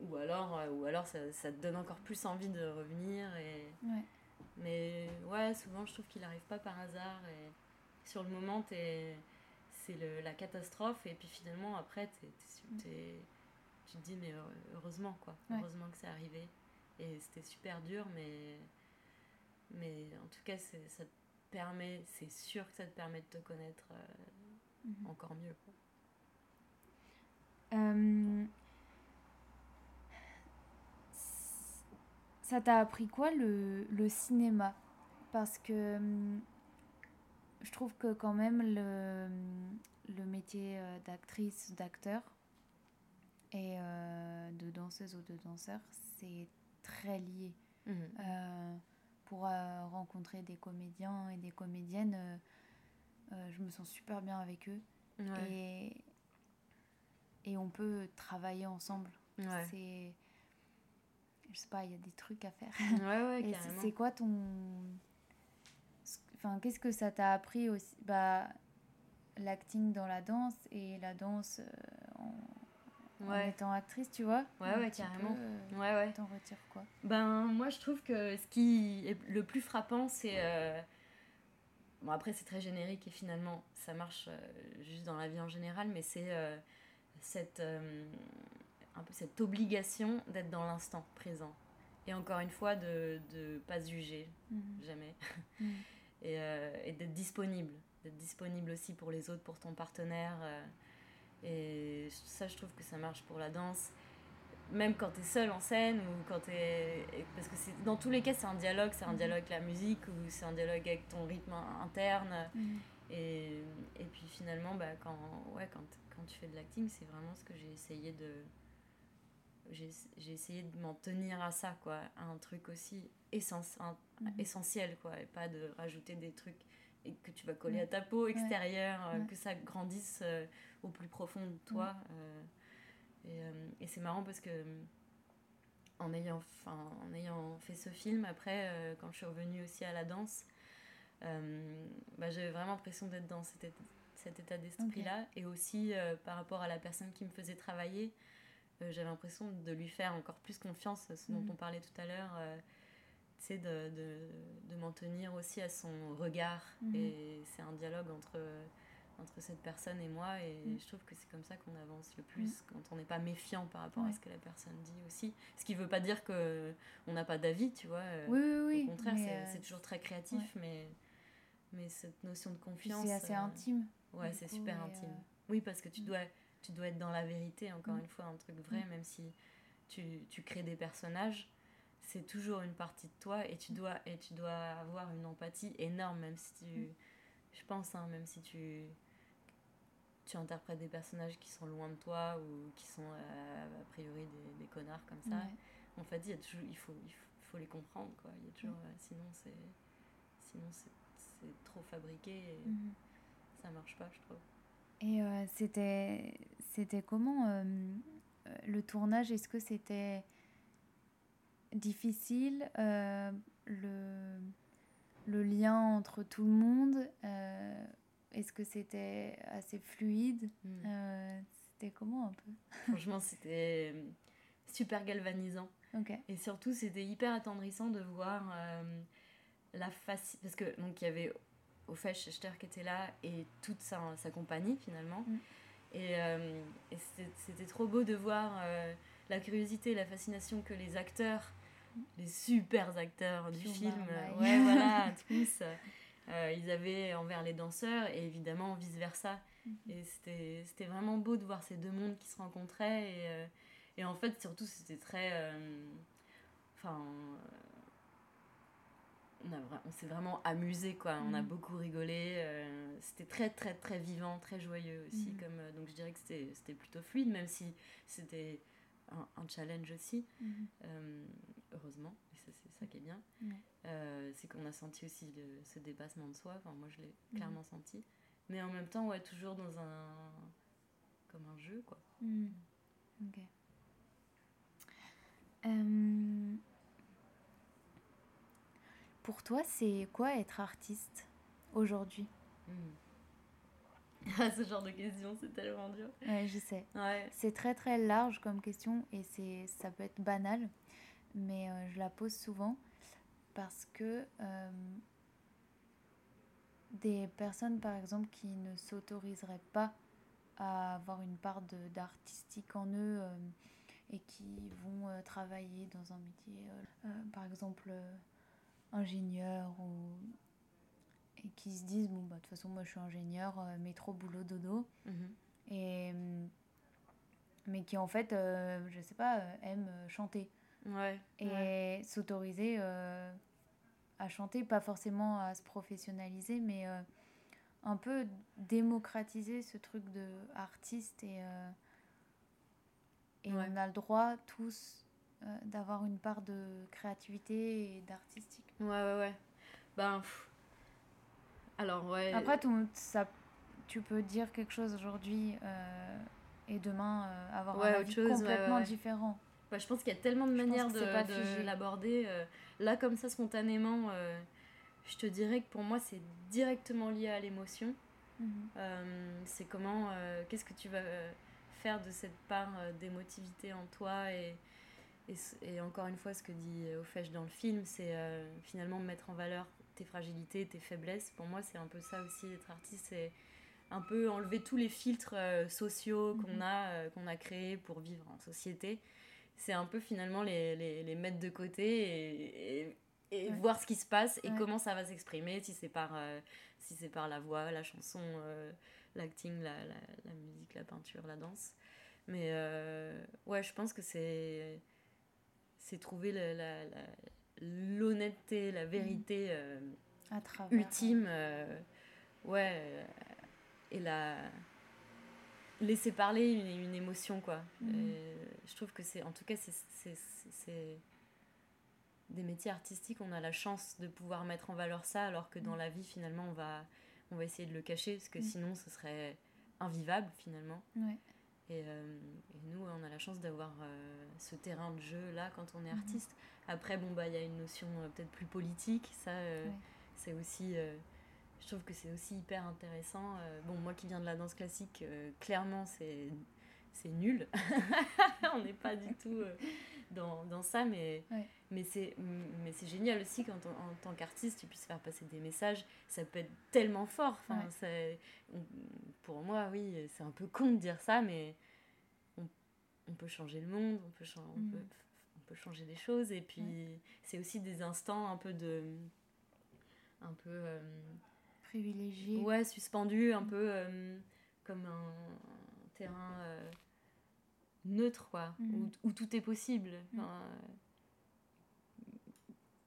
Ou alors, ou alors ça, ça te donne encore plus envie de revenir. Et... Ouais. Mais ouais, souvent je trouve qu'il n'arrive pas par hasard. Et sur le moment, t'es- c'est la catastrophe. Et puis finalement, après, t'es- t'es- t'es- tu te dis, mais heureusement, quoi. Ouais. Heureusement que c'est arrivé. Et c'était super dur, mais, mais en tout cas, c'est- ça te permet, c'est sûr que ça te permet de te connaître euh, Mhm. encore mieux. quoi. Euh, Ça t'a appris quoi le, le cinéma? Parce que je trouve que quand même le, le métier euh, d'actrice, d'acteur et euh, de danseuse ou de danseur, c'est très lié. Euh, pour euh, rencontrer des comédiens et des comédiennes, je me sens super bien avec eux. Ouais. Et, et on peut travailler ensemble. Ouais. C'est. Je sais pas, il y a des trucs à faire. ouais, ouais, c'est quoi ton. Enfin, qu'est-ce que ça t'a appris aussi Bah, l'acting dans la danse et la danse euh, en, étant actrice, tu vois? Ouais, ouais, carrément. peu, euh, Ouais, ouais. T'en retires quoi? Ben, moi, je trouve que ce qui est le plus frappant, c'est. euh, Bon, après, c'est très générique et finalement, ça marche euh, juste dans la vie en général, mais c'est euh, cette, un peu cette obligation d'être dans l'instant présent. Et encore une fois, de ne pas juger, Mhm. jamais. Mhm. et, euh, et d'être disponible. D'être disponible aussi pour les autres, pour ton partenaire. euh, et ça, je trouve que ça marche pour la danse. Même quand tu es seul en scène ou quand tu Parce que c'est- dans tous les cas, c'est un dialogue. C'est un Mhm. dialogue avec la musique ou c'est un dialogue avec ton rythme interne. Mhm. Et, et puis finalement, bah, quand, ouais, quand, quand tu fais de l'acting, c'est vraiment ce que j'ai essayé de. J'ai essayé de m'en tenir à ça, quoi. À un truc aussi essence, un- Mhm. essentiel, quoi. Et pas de rajouter des trucs et que tu vas coller à ta peau extérieure, euh, Ouais. que ça grandisse euh, au plus profond de toi. euh, et et c'est marrant parce que en ayant, en ayant fait ce film, après, quand je suis revenue aussi à la danse, bah, j'avais vraiment l'impression d'être dans cet, état- cet état d'esprit-là. Et aussi, par rapport à la personne qui me faisait travailler, j'avais l'impression de lui faire encore plus confiance, ce dont Mhm. on parlait tout à l'heure. euh, tu sais, de, de, de m'en tenir aussi à son regard. Mhm. Et c'est un dialogue entre, entre cette personne et moi. Et Mhm. je trouve que c'est comme ça qu'on avance le plus, quand on n'est pas méfiant par rapport à ce que la personne dit aussi. Ce qui veut pas dire que on n'a pas d'avis, tu vois. euh, Oui, oui, oui. Au contraire, c'est euh, c'est toujours très créatif, mais, mais cette notion de confiance. C'est assez euh, intime. Ouais, c'est super intime. euh, Oui, parce que tu Mm. dois, tu dois être dans la vérité, encore Mm. une fois, un truc vrai, Mm. même si tu, tu crées des personnages, c'est toujours une partie de toi et tu dois, et tu dois avoir une empathie énorme, même si tu. Mm. Je pense, hein, même si tu. Tu interprètes des personnages qui sont loin de toi ou qui sont euh, a priori des, des connards comme ça. En fait, il, y a toujours, il, faut, il faut, les comprendre, quoi. Il y a toujours, euh, sinon, c'est, sinon c'est, c'est trop fabriqué et ça marche pas, je trouve. Et euh, c'était c'était comment euh, euh, le tournage Est-ce que c'était difficile euh, le, le lien entre tout le monde Est-ce que c'était assez fluide Euh, C'était comment un peu? Franchement, c'était super galvanisant. Et surtout, c'était hyper attendrissant de voir la face. Parce que, donc, il y avait Ophèche Schechter qui était là et toute sa, sa compagnie finalement. Mm. Et, euh, et c'était- trop beau de voir euh, la curiosité, la fascination que les acteurs, les super acteurs du film, ouais, voilà, tous, euh, ils avaient envers les danseurs et évidemment vice versa. Mhm. Et c'était c'était vraiment beau de voir ces deux mondes qui se rencontraient. Et, et en fait, surtout, c'était très. Enfin. On, a vra- on s'est vraiment amusé, quoi. On a Mhm. beaucoup rigolé. euh, c'était très, très, très vivant, très joyeux aussi. Mhm. Comme, euh, donc, je dirais que c'était c'était plutôt fluide, même si c'était un, un challenge aussi. Mhm. Euh, heureusement, et ça, c'est ça qui est bien. C'est qu'on a senti aussi le- ce dépassement de soi. Enfin, moi, je l'ai Mhm. clairement senti. Mais en même temps, ouais, toujours dans un. comme un jeu, quoi. Ok. Pour toi, c'est quoi être artiste aujourd'hui? Mhm. ce genre de questions, c'est tellement dur. Ouais, je sais. Ouais. C'est très très large comme question et c'est ça peut être banal, mais euh, je la pose souvent parce que euh, des personnes par exemple qui ne s'autoriseraient pas à avoir une part d'artistique en eux euh, et qui vont travailler dans un métier, par exemple euh, ingénieur ou et qui se disent bon bah de toute façon moi je suis ingénieur, euh, métro boulot dodo Mhm. et hum, mais qui en fait euh, je sais pas euh, aiment euh, chanter Ouais. et ouais. s'autoriser euh, à chanter pas forcément à se professionnaliser mais euh, un peu démocratiser ce truc de artiste et et Ouais. on a le droit tous euh, d'avoir une part de créativité et d'artistique Ouais, ouais, ouais. Ben. pff. Alors, ouais. après ton, ça tu peux dire quelque chose aujourd'hui euh, et demain euh, avoir Ouais, un autre avis chose, complètement ouais, ouais. différent Bah, je pense qu'il y a tellement de manières de, l'aborder. là, comme ça, spontanément, je te dirais que pour moi, c'est directement lié à l'émotion. Mhm. C'est comment, qu'est-ce que tu vas faire de cette part d'émotivité en toi et, et, encore une fois, ce que dit Ofesh dans le film, c'est euh, finalement mettre en valeur tes fragilités, tes faiblesses. Pour moi, c'est un peu ça aussi, être artiste, c'est un peu enlever tous les filtres euh, sociaux qu'on Mhm. a, euh, qu'on a créés pour vivre en société. C'est un peu finalement les, les, les mettre de côté et, et, et Ouais. voir ce qui se passe et Ouais. comment ça va s'exprimer, si c'est par, euh, si c'est par la voix, la chanson, l'acting, la, la, la musique, la peinture, la danse. Mais ouais, je pense que c'est c'est trouver le- la- la- l'honnêteté, la vérité euh, à travers ultime. euh, ouais. euh, et la. Laisser parler une, une émotion, quoi. Mhm. Je trouve que c'est. En tout cas, c'est- des métiers artistiques, on a la chance de pouvoir mettre en valeur ça, alors que dans Mm. la vie, finalement, on va, on va essayer de le cacher, parce que Mm. sinon, ce serait invivable, finalement. Ouais. Et, euh, et nous, on a la chance d'avoir euh, ce terrain de jeu là quand on est Mhm. artiste. Après, bon, bah, il y a une notion euh, peut-être plus politique. Ça, Ouais. c'est aussi. je trouve que c'est aussi hyper intéressant. Bon, moi qui viens de la danse classique, clairement, c'est c'est nul. on n'est pas du tout euh, dans, dans ça, mais, Ouais. mais c'est génial aussi quand on- en tant qu'artiste, tu puisses faire passer des messages. Ça peut être tellement fort. Enfin, Ouais. pour moi, oui, c'est un peu con de dire ça, mais on, on peut changer le monde, on peut, chan- on Mhm. peut, on peut changer des choses. Et puis, c'est aussi des instants un peu de. un peu. euh, privilégié ouais, suspendu, un Mm. peu euh, comme un, terrain euh, neutre, quoi, Mhm. où, où tout est possible. Mm. Enfin, euh,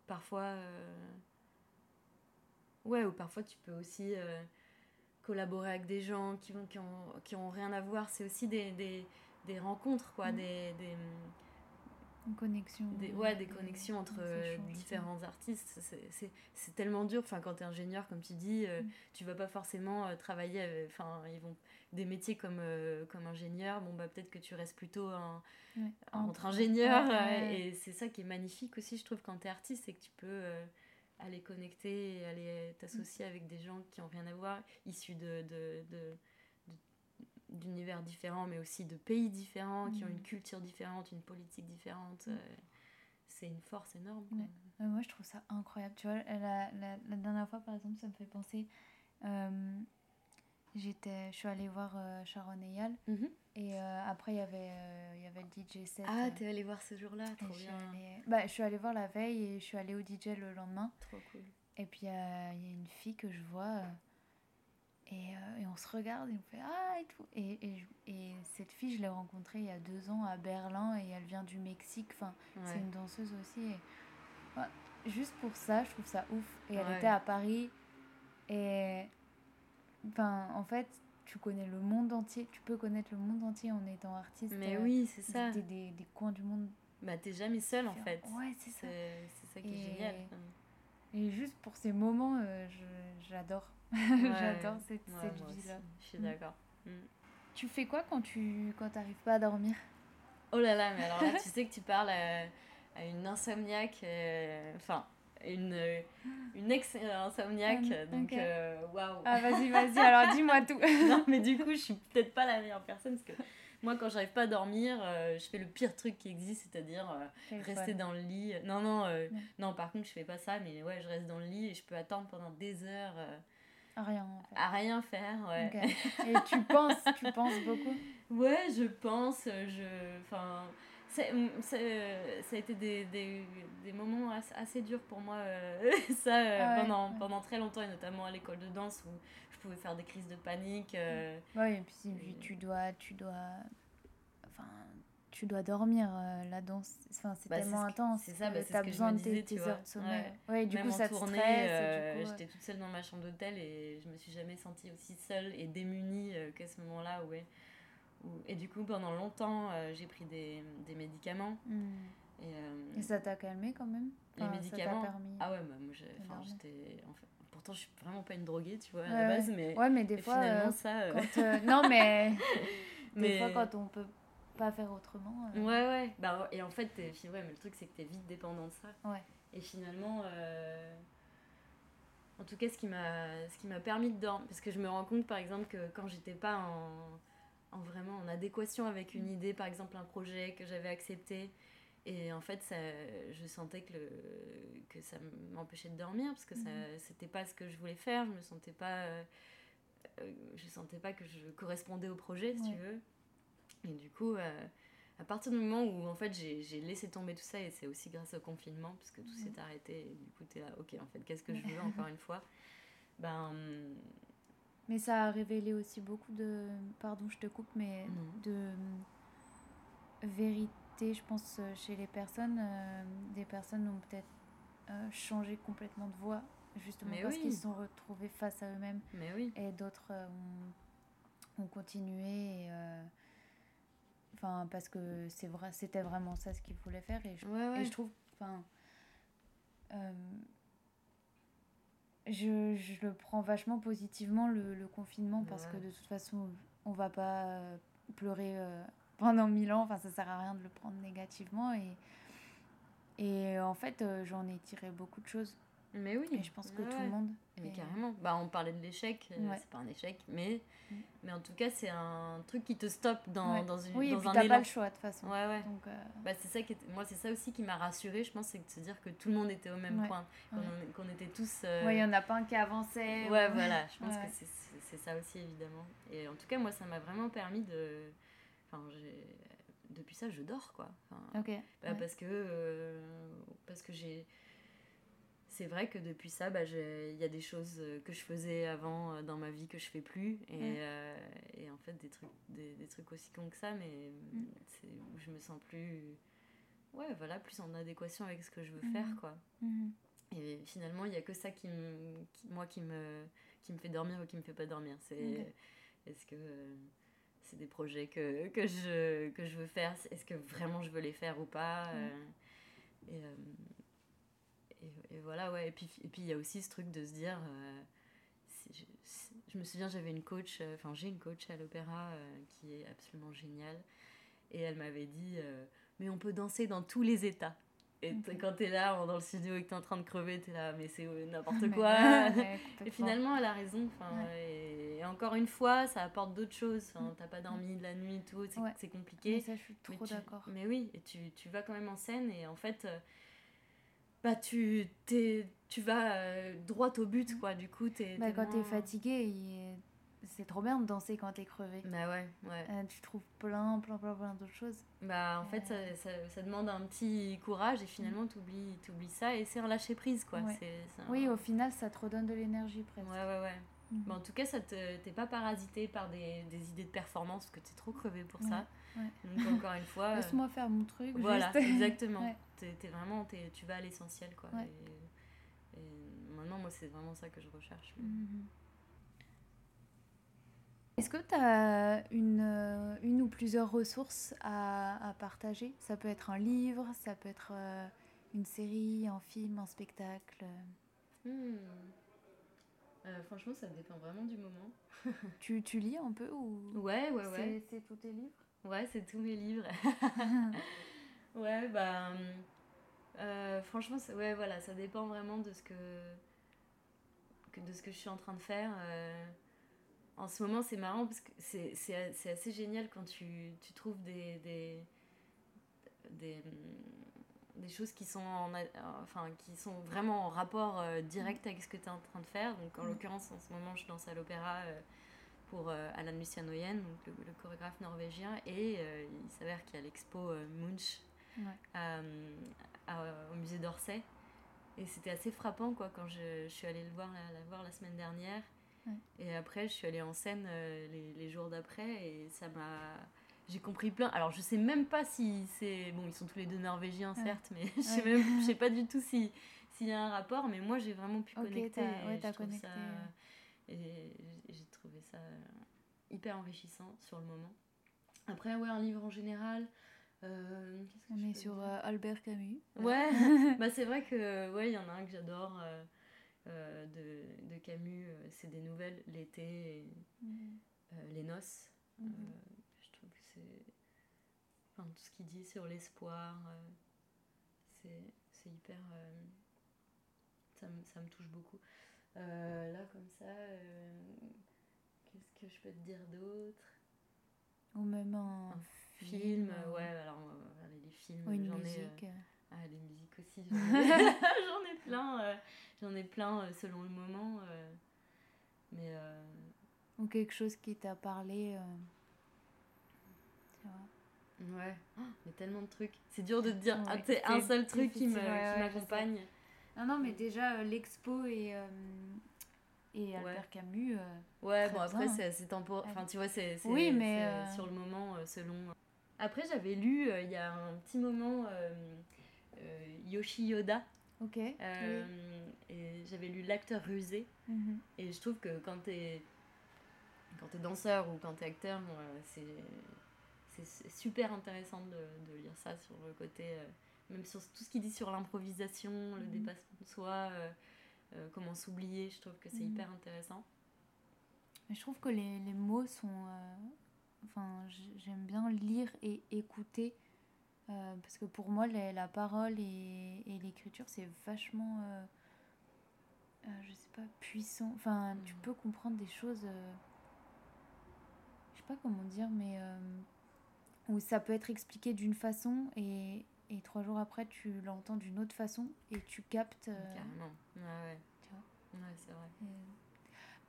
parfois. euh, ouais, ou parfois tu peux aussi euh, collaborer avec des gens qui, vont, qui, ont, qui ont rien à voir. C'est aussi des, des, des rencontres, quoi, Mm. des- des une connexion des, ouais, des connexions entre des euh, différents artistes. C'est- tellement dur. Enfin, quand tu es ingénieur, comme tu dis, euh, Mm. tu vas pas forcément euh, travailler. avec- Enfin, ils vont des métiers comme, euh, comme ingénieur. Bon, bah, peut-être que tu restes plutôt un- Ouais. entre ingénieurs. ouais, euh. Et c'est ça qui est magnifique aussi, je trouve, quand tu es artiste, c'est que tu peux euh, aller connecter et aller t'associer avec des gens qui ont rien à voir, issus de. de, de- d'univers différents mais aussi de pays différents qui ont Mm. une culture différente une politique différente euh, c'est une force énorme. Ouais. Euh, moi, je trouve ça incroyable. Tu vois, la, la, la dernière fois, par exemple, ça me fait penser. euh, j'étais, je suis allée voir euh, Sharon Eyal Mhm. et euh, après, il y avait, euh, il y avait le DJ set. ah t'es allé voir ce jour-là trop bien allée- bah, je suis allée voir la veille et je suis allée au DJ le lendemain. trop cool Et puis, il y a une fille que je vois. et, et on se regarde et on fait Ah et tout. Et, et, et cette fille, je l'ai rencontrée il y a deux ans à Berlin et elle vient du Mexique. Enfin, c'est une danseuse aussi. et- ouais, juste pour ça, je trouve ça ouf. Et elle était à Paris. Et. Enfin, en fait, tu connais le monde entier. Tu peux connaître le monde entier en étant artiste. mais euh, oui c'est ça Des, des, des coins du monde. bah t'es jamais seul en fait. Ouais, c'est ça. c'est ça qui est Et- génial Et juste pour ces moments, euh, je- j'adore. Ouais. J'adore cette, Ouais, cette vie-là. je suis Mm. d'accord Mm. Tu fais quoi quand tu quand t'arrives pas à dormir? Oh là là, mais alors là, tu sais que tu parles à, à une insomniaque. euh, Enfin, une, une ex-insomniaque. donc, waouh. Ah, vas-y, vas-y, alors dis-moi tout. non, mais du coup, je suis peut-être pas la meilleure personne parce que moi, quand j'arrive pas à dormir, je fais le pire truc qui existe, c'est-à-dire rester dans le lit. Non, non, non, par contre, je fais pas ça, mais ouais, je reste dans le lit et je peux attendre pendant des heures. À rien. À rien faire, ouais. Et tu penses, tu penses beaucoup? Ouais, je pense, je... Enfin, ça a été des, des, des, moments assez, durs pour moi, euh, ça, euh, pendant, pendant très longtemps, et notamment à l'école de danse, où je pouvais faire des crises de panique. Euh, oui, et puis tu dois... Tu dois... Enfin, tu dois dormir la danse enfin c'est bah, tellement intense c'est ça bah, as besoin de tes, heures de sommeil ouais. du coup ça te stresse j'étais toute seule dans ma chambre d'hôtel et je me suis jamais sentie aussi seule et démunie qu'à ce moment là ouais et du coup, pendant longtemps, euh, j'ai pris des, des médicaments. Hmm. Et, euh, et, ça t'a calmé quand même? Les médicaments permis... Ah ouais, bah, moi j'étais. En fait, pourtant, je suis vraiment pas une droguée, tu vois, à la base. Mais, ouais, mais des fois. Finalement, euh, ça. Quand, non, mais. des fois, quand on peut pas faire autrement. Ouais, ouais. Bah, et en fait, ouais, mais le truc, c'est que t'es vite dépendant de ça. Ouais. Et finalement. En tout cas, ce qui m'a permis de dormir. Parce que je me rends compte, par exemple, que quand j'étais pas en en vraiment en adéquation avec une mm. idée, par exemple un projet que j'avais accepté. Et en fait, ça, je sentais que, le, que ça m'empêchait de dormir parce que ça mm. c'était pas ce que je voulais faire. Je me sentais pas, euh, je sentais pas que je correspondais au projet, si tu veux. Et du coup, euh, à partir du moment où en fait j'ai laissé tomber tout ça, et c'est aussi grâce au confinement, parce que tout mm. s'est arrêté, et du coup, t'es là, ok, en fait, qu'est-ce que je veux encore une fois? Ben mais ça a révélé aussi beaucoup de. Pardon, je te coupe, mais de euh, vérité, je pense, euh, chez les personnes. Euh, des personnes ont peut-être changé complètement de voix, justement parce qu'ils se sont retrouvés face à eux-mêmes. Mais oui. Et d'autres ont, continué. Enfin, parce que c'est vrai, c'était vraiment ça ce qu'ils voulaient faire. Et je, Et je trouve. Enfin, je, je, le prends vachement positivement le, le confinement parce que de toute façon on va pas euh, pleurer euh, pendant mille ans. Enfin ça sert à rien de le prendre négativement. Et et en fait euh, j'en ai tiré beaucoup de choses mais oui. Et je pense que tout le monde. Mais carrément. Bah, on parlait de l'échec, euh, c'est pas un échec, mais, mm. mais en tout cas, c'est un truc qui te stoppe dans, dans, une, oui, dans et puis t'as pas le choix de toute façon. Ouais, ouais. Donc, euh, bah, c'est ça qui Moi, c'est ça aussi qui m'a rassurée, je pense, c'est de se dire que tout le monde était au même point. Qu'on était tous. Euh... Oui, il y en a pas un qui avançait. Ouais, voilà. Je pense que c'est ça aussi, évidemment. Et en tout cas, moi, ça m'a vraiment permis de. Enfin, depuis ça, je dors, quoi. Enfin, ok. Bah, parce que, euh, parce que j'ai c'est vrai que depuis ça, bah, il y a des choses euh, que je faisais avant euh, dans ma vie que je fais plus. Et, euh, et en fait, des trucs, des, des, trucs aussi cons que ça, mais mm. c'est où je me sens plus. Ouais, voilà, plus en adéquation avec ce que je veux faire, mm-hmm. quoi. Mm-hmm. Et finalement, il n'y a que ça qui me, moi qui me, qui me fait dormir ou qui me fait pas dormir. C'est est-ce que c'est des projets que, que, je, que je veux faire? Est-ce que vraiment je veux les faire ou pas? Mm. Et et, voilà, ouais. Et puis il et puis, y a aussi ce truc de se dire. Euh, je, me souviens, j'avais une coach, euh, enfin, j'ai une coach à l'opéra euh, qui est absolument géniale. Et elle m'avait dit Mais on peut danser dans tous les états. Et quand t'es là dans le studio et que t'es en train de crever, t'es là, mais c'est n'importe quoi. et finalement, elle a raison. Et, encore une fois, ça apporte d'autres choses. Enfin, T'as pas dormi de la nuit et tout, c'est compliqué. Mais ça, je suis trop d'accord. Mais oui, et tu, tu, vas quand même en scène et en fait, bah tu t'es tu vas euh, droit au but quoi. Du coup t'es bah, quand t'es fatigué c'est trop bien de danser quand t'es crevé. Bah ouais ouais. Euh, tu trouves plein plein plein plein d'autres choses. Bah en fait ça, ça, ça, demande un petit courage et finalement tu t'oublies oublies ça et c'est un lâcher prise quoi. Oui au final ça te redonne de l'énergie presque. Ouais ouais ouais. Mais en tout cas ça te t'es pas parasité par des, des idées de performance parce que t'es trop crevé pour ça. donc encore une fois laisse-moi faire mon truc voilà exactement es, vraiment, tu vas à l'essentiel, quoi. Et, maintenant, moi, c'est vraiment ça que je recherche. Mhm. Est-ce que tu as une, euh, une, ou plusieurs ressources à, à, partager? Ça peut être un livre, ça peut être euh, une série, un film, un spectacle. Hmm. Euh, franchement, ça dépend vraiment du moment. tu, tu, lis un peu ou Ouais, ouais, ouais. C'est tous tes livres? Ouais, c'est tous mes livres. Ouais, bah. Euh, franchement, ouais, voilà, ça dépend vraiment de ce que, de ce que je suis en train de faire. Euh, en ce moment, c'est marrant parce que c'est assez génial quand tu, tu trouves des, des, des, des, choses qui sont, en, enfin, qui sont vraiment en rapport euh, direct avec ce que tu es en train de faire. Donc, en mm. l'occurrence, en ce moment, je danse à l'opéra pour Alan Lucianoyen, donc le, le, chorégraphe norvégien, et il s'avère qu'il y a l'expo Munch au musée d'Orsay. Et c'était assez frappant quoi, quand je, je, suis allée le voir la, voir la semaine dernière. Et après, je suis allée en scène euh, les, les, jours d'après et ça m'a. J'ai compris plein. Alors, je sais même pas si c'est. Bon, ils sont tous les deux norvégiens, certes, mais je sais, même... je sais pas du tout s'il si y a un rapport. Mais moi, j'ai vraiment pu connecter. connecté. Ça... Et j'ai trouvé ça hyper enrichissant sur le moment. Après, ouais, un livre en général. Euh, On est sur euh, Albert Camus. Ouais, bah, c'est vrai que ouais, il y en a un que j'adore euh, de, de, Camus, c'est des nouvelles, l'été et mhm. les noces. Mhm. je trouve que c'est. Enfin, tout ce qu'il dit sur l'espoir, c'est hyper. ça, me, ça me touche beaucoup. là, comme ça, qu'est-ce que je peux te dire d'autre? Ou même un, film, ouais, alors les films, ou une musique. ah, les musiques aussi, j'en ai, plein, j'en ai plein selon le moment. mais. Ou quelque chose qui t'a parlé. Ouais, oh, mais tellement de trucs. C'est dur de te dire un seul truc qui m'accompagne. non, non, mais déjà, l'expo et, et Albert Camus. ouais, bon, après, c'est assez temporaire. Enfin, tu vois, c'est oui, mais sur le moment, selon. Après, j'avais lu euh, il y a un petit moment euh, euh, Yoshi Yoda. Ok. Et j'avais lu L'acteur rusé. Mhm. Et je trouve que quand t'es quand es danseur ou quand t'es acteur, c'est c'est super intéressant de, de, lire ça sur le côté, même sur tout ce qu'il dit sur l'improvisation, le mhm. dépassement de soi, comment s'oublier, je trouve que c'est mhm. hyper intéressant. Mais je trouve que les, les mots sont, enfin, j'aime bien lire et écouter. Euh, parce que pour moi, la, parole et, et l'écriture, c'est vachement, euh, euh, je sais pas, puissant. Enfin, tu mm. peux comprendre des choses, je sais pas comment dire, mais où ça peut être expliqué d'une façon et, et, trois jours après, tu l'entends d'une autre façon et tu captes. Carrément, ouais, ouais. Tu vois Ouais, c'est vrai.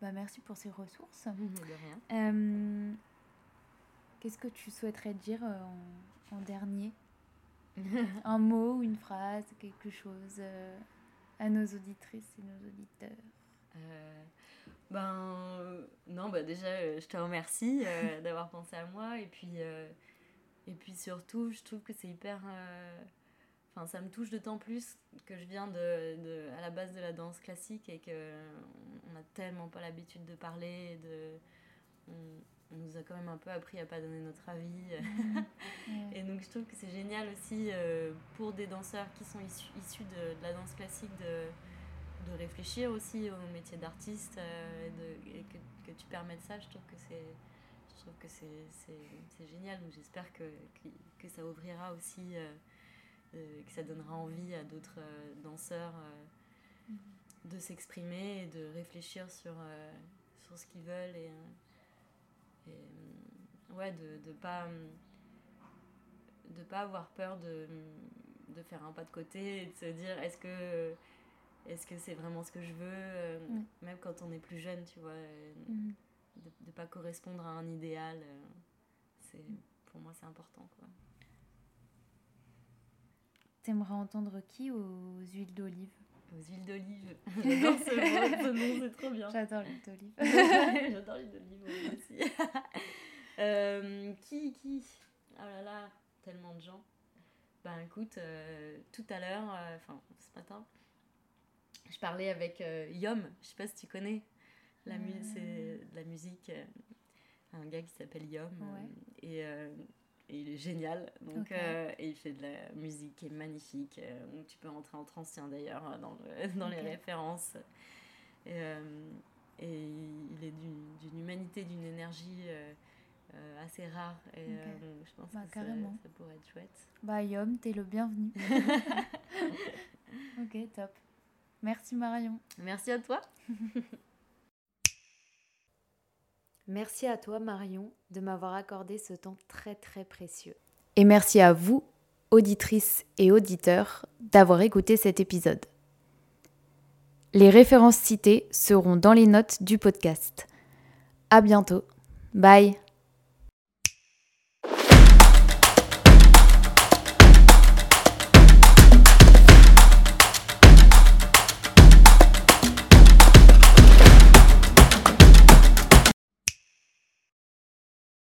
bah, merci pour ces ressources. De rien. Qu'est-ce que tu souhaiterais dire euh, en, dernier? Un mot, ou une phrase, quelque chose euh, à nos auditrices et nos auditeurs? Euh, Ben non, bah déjà je te remercie d'avoir pensé à moi et puis et puis surtout je trouve que c'est hyper Enfin, ça me touche d'autant plus que je viens de, de, à la base de la danse classique et que on n'a tellement pas l'habitude de parler, de, on nous a quand même un peu appris à pas donner notre avis. et donc je trouve que c'est génial aussi euh, pour des danseurs qui sont issus, issus de, la danse classique de, de réfléchir aussi au métier d'artiste euh, et, que, que, tu permettes ça. Je trouve que c'est je trouve que c'est génial. Donc j'espère que, que, ça ouvrira aussi, euh, que ça donnera envie à d'autres danseurs de s'exprimer et de réfléchir sur, sur ce qu'ils veulent et et euh, ouais, de ne pas, de pas avoir peur de, de faire un pas de côté et de se dire est-ce que est-ce que c'est vraiment ce que je veux euh, mm. même quand on est plus jeune tu vois euh, mm. de ne pas correspondre à un idéal c'est mm. pour moi c'est important quoi T'aimerais entendre qui aux huiles d'olive? Aux huiles d'olive. J'adore ce, nom, c'est trop bien. J'adore l'huile d'olive. J'adore l'huile d'olive aussi. euh, qui, qui? Oh là là, tellement de gens. Ben écoute, euh, tout à l'heure, euh, enfin ce matin, je parlais avec euh, Yom, je sais pas si tu connais. La c'est la musique, un gars qui s'appelle Yom. Et et il est génial. Donc, euh, et il fait de la musique qui est magnifique. Euh, donc tu peux rentrer en trance d'ailleurs dans, dans les références. Et, euh, et, il est d'une humanité, d'une énergie assez rare. Et je pense bah, que carrément. Ça, pourrait être chouette. Bah, Yom, t'es le bienvenu. ok, top. Merci Marion. Merci à toi. merci à toi Marion de m'avoir accordé ce temps très très précieux. Et merci à vous, auditrices et auditeurs, d'avoir écouté cet épisode. Les références citées seront dans les notes du podcast. À bientôt. Bye.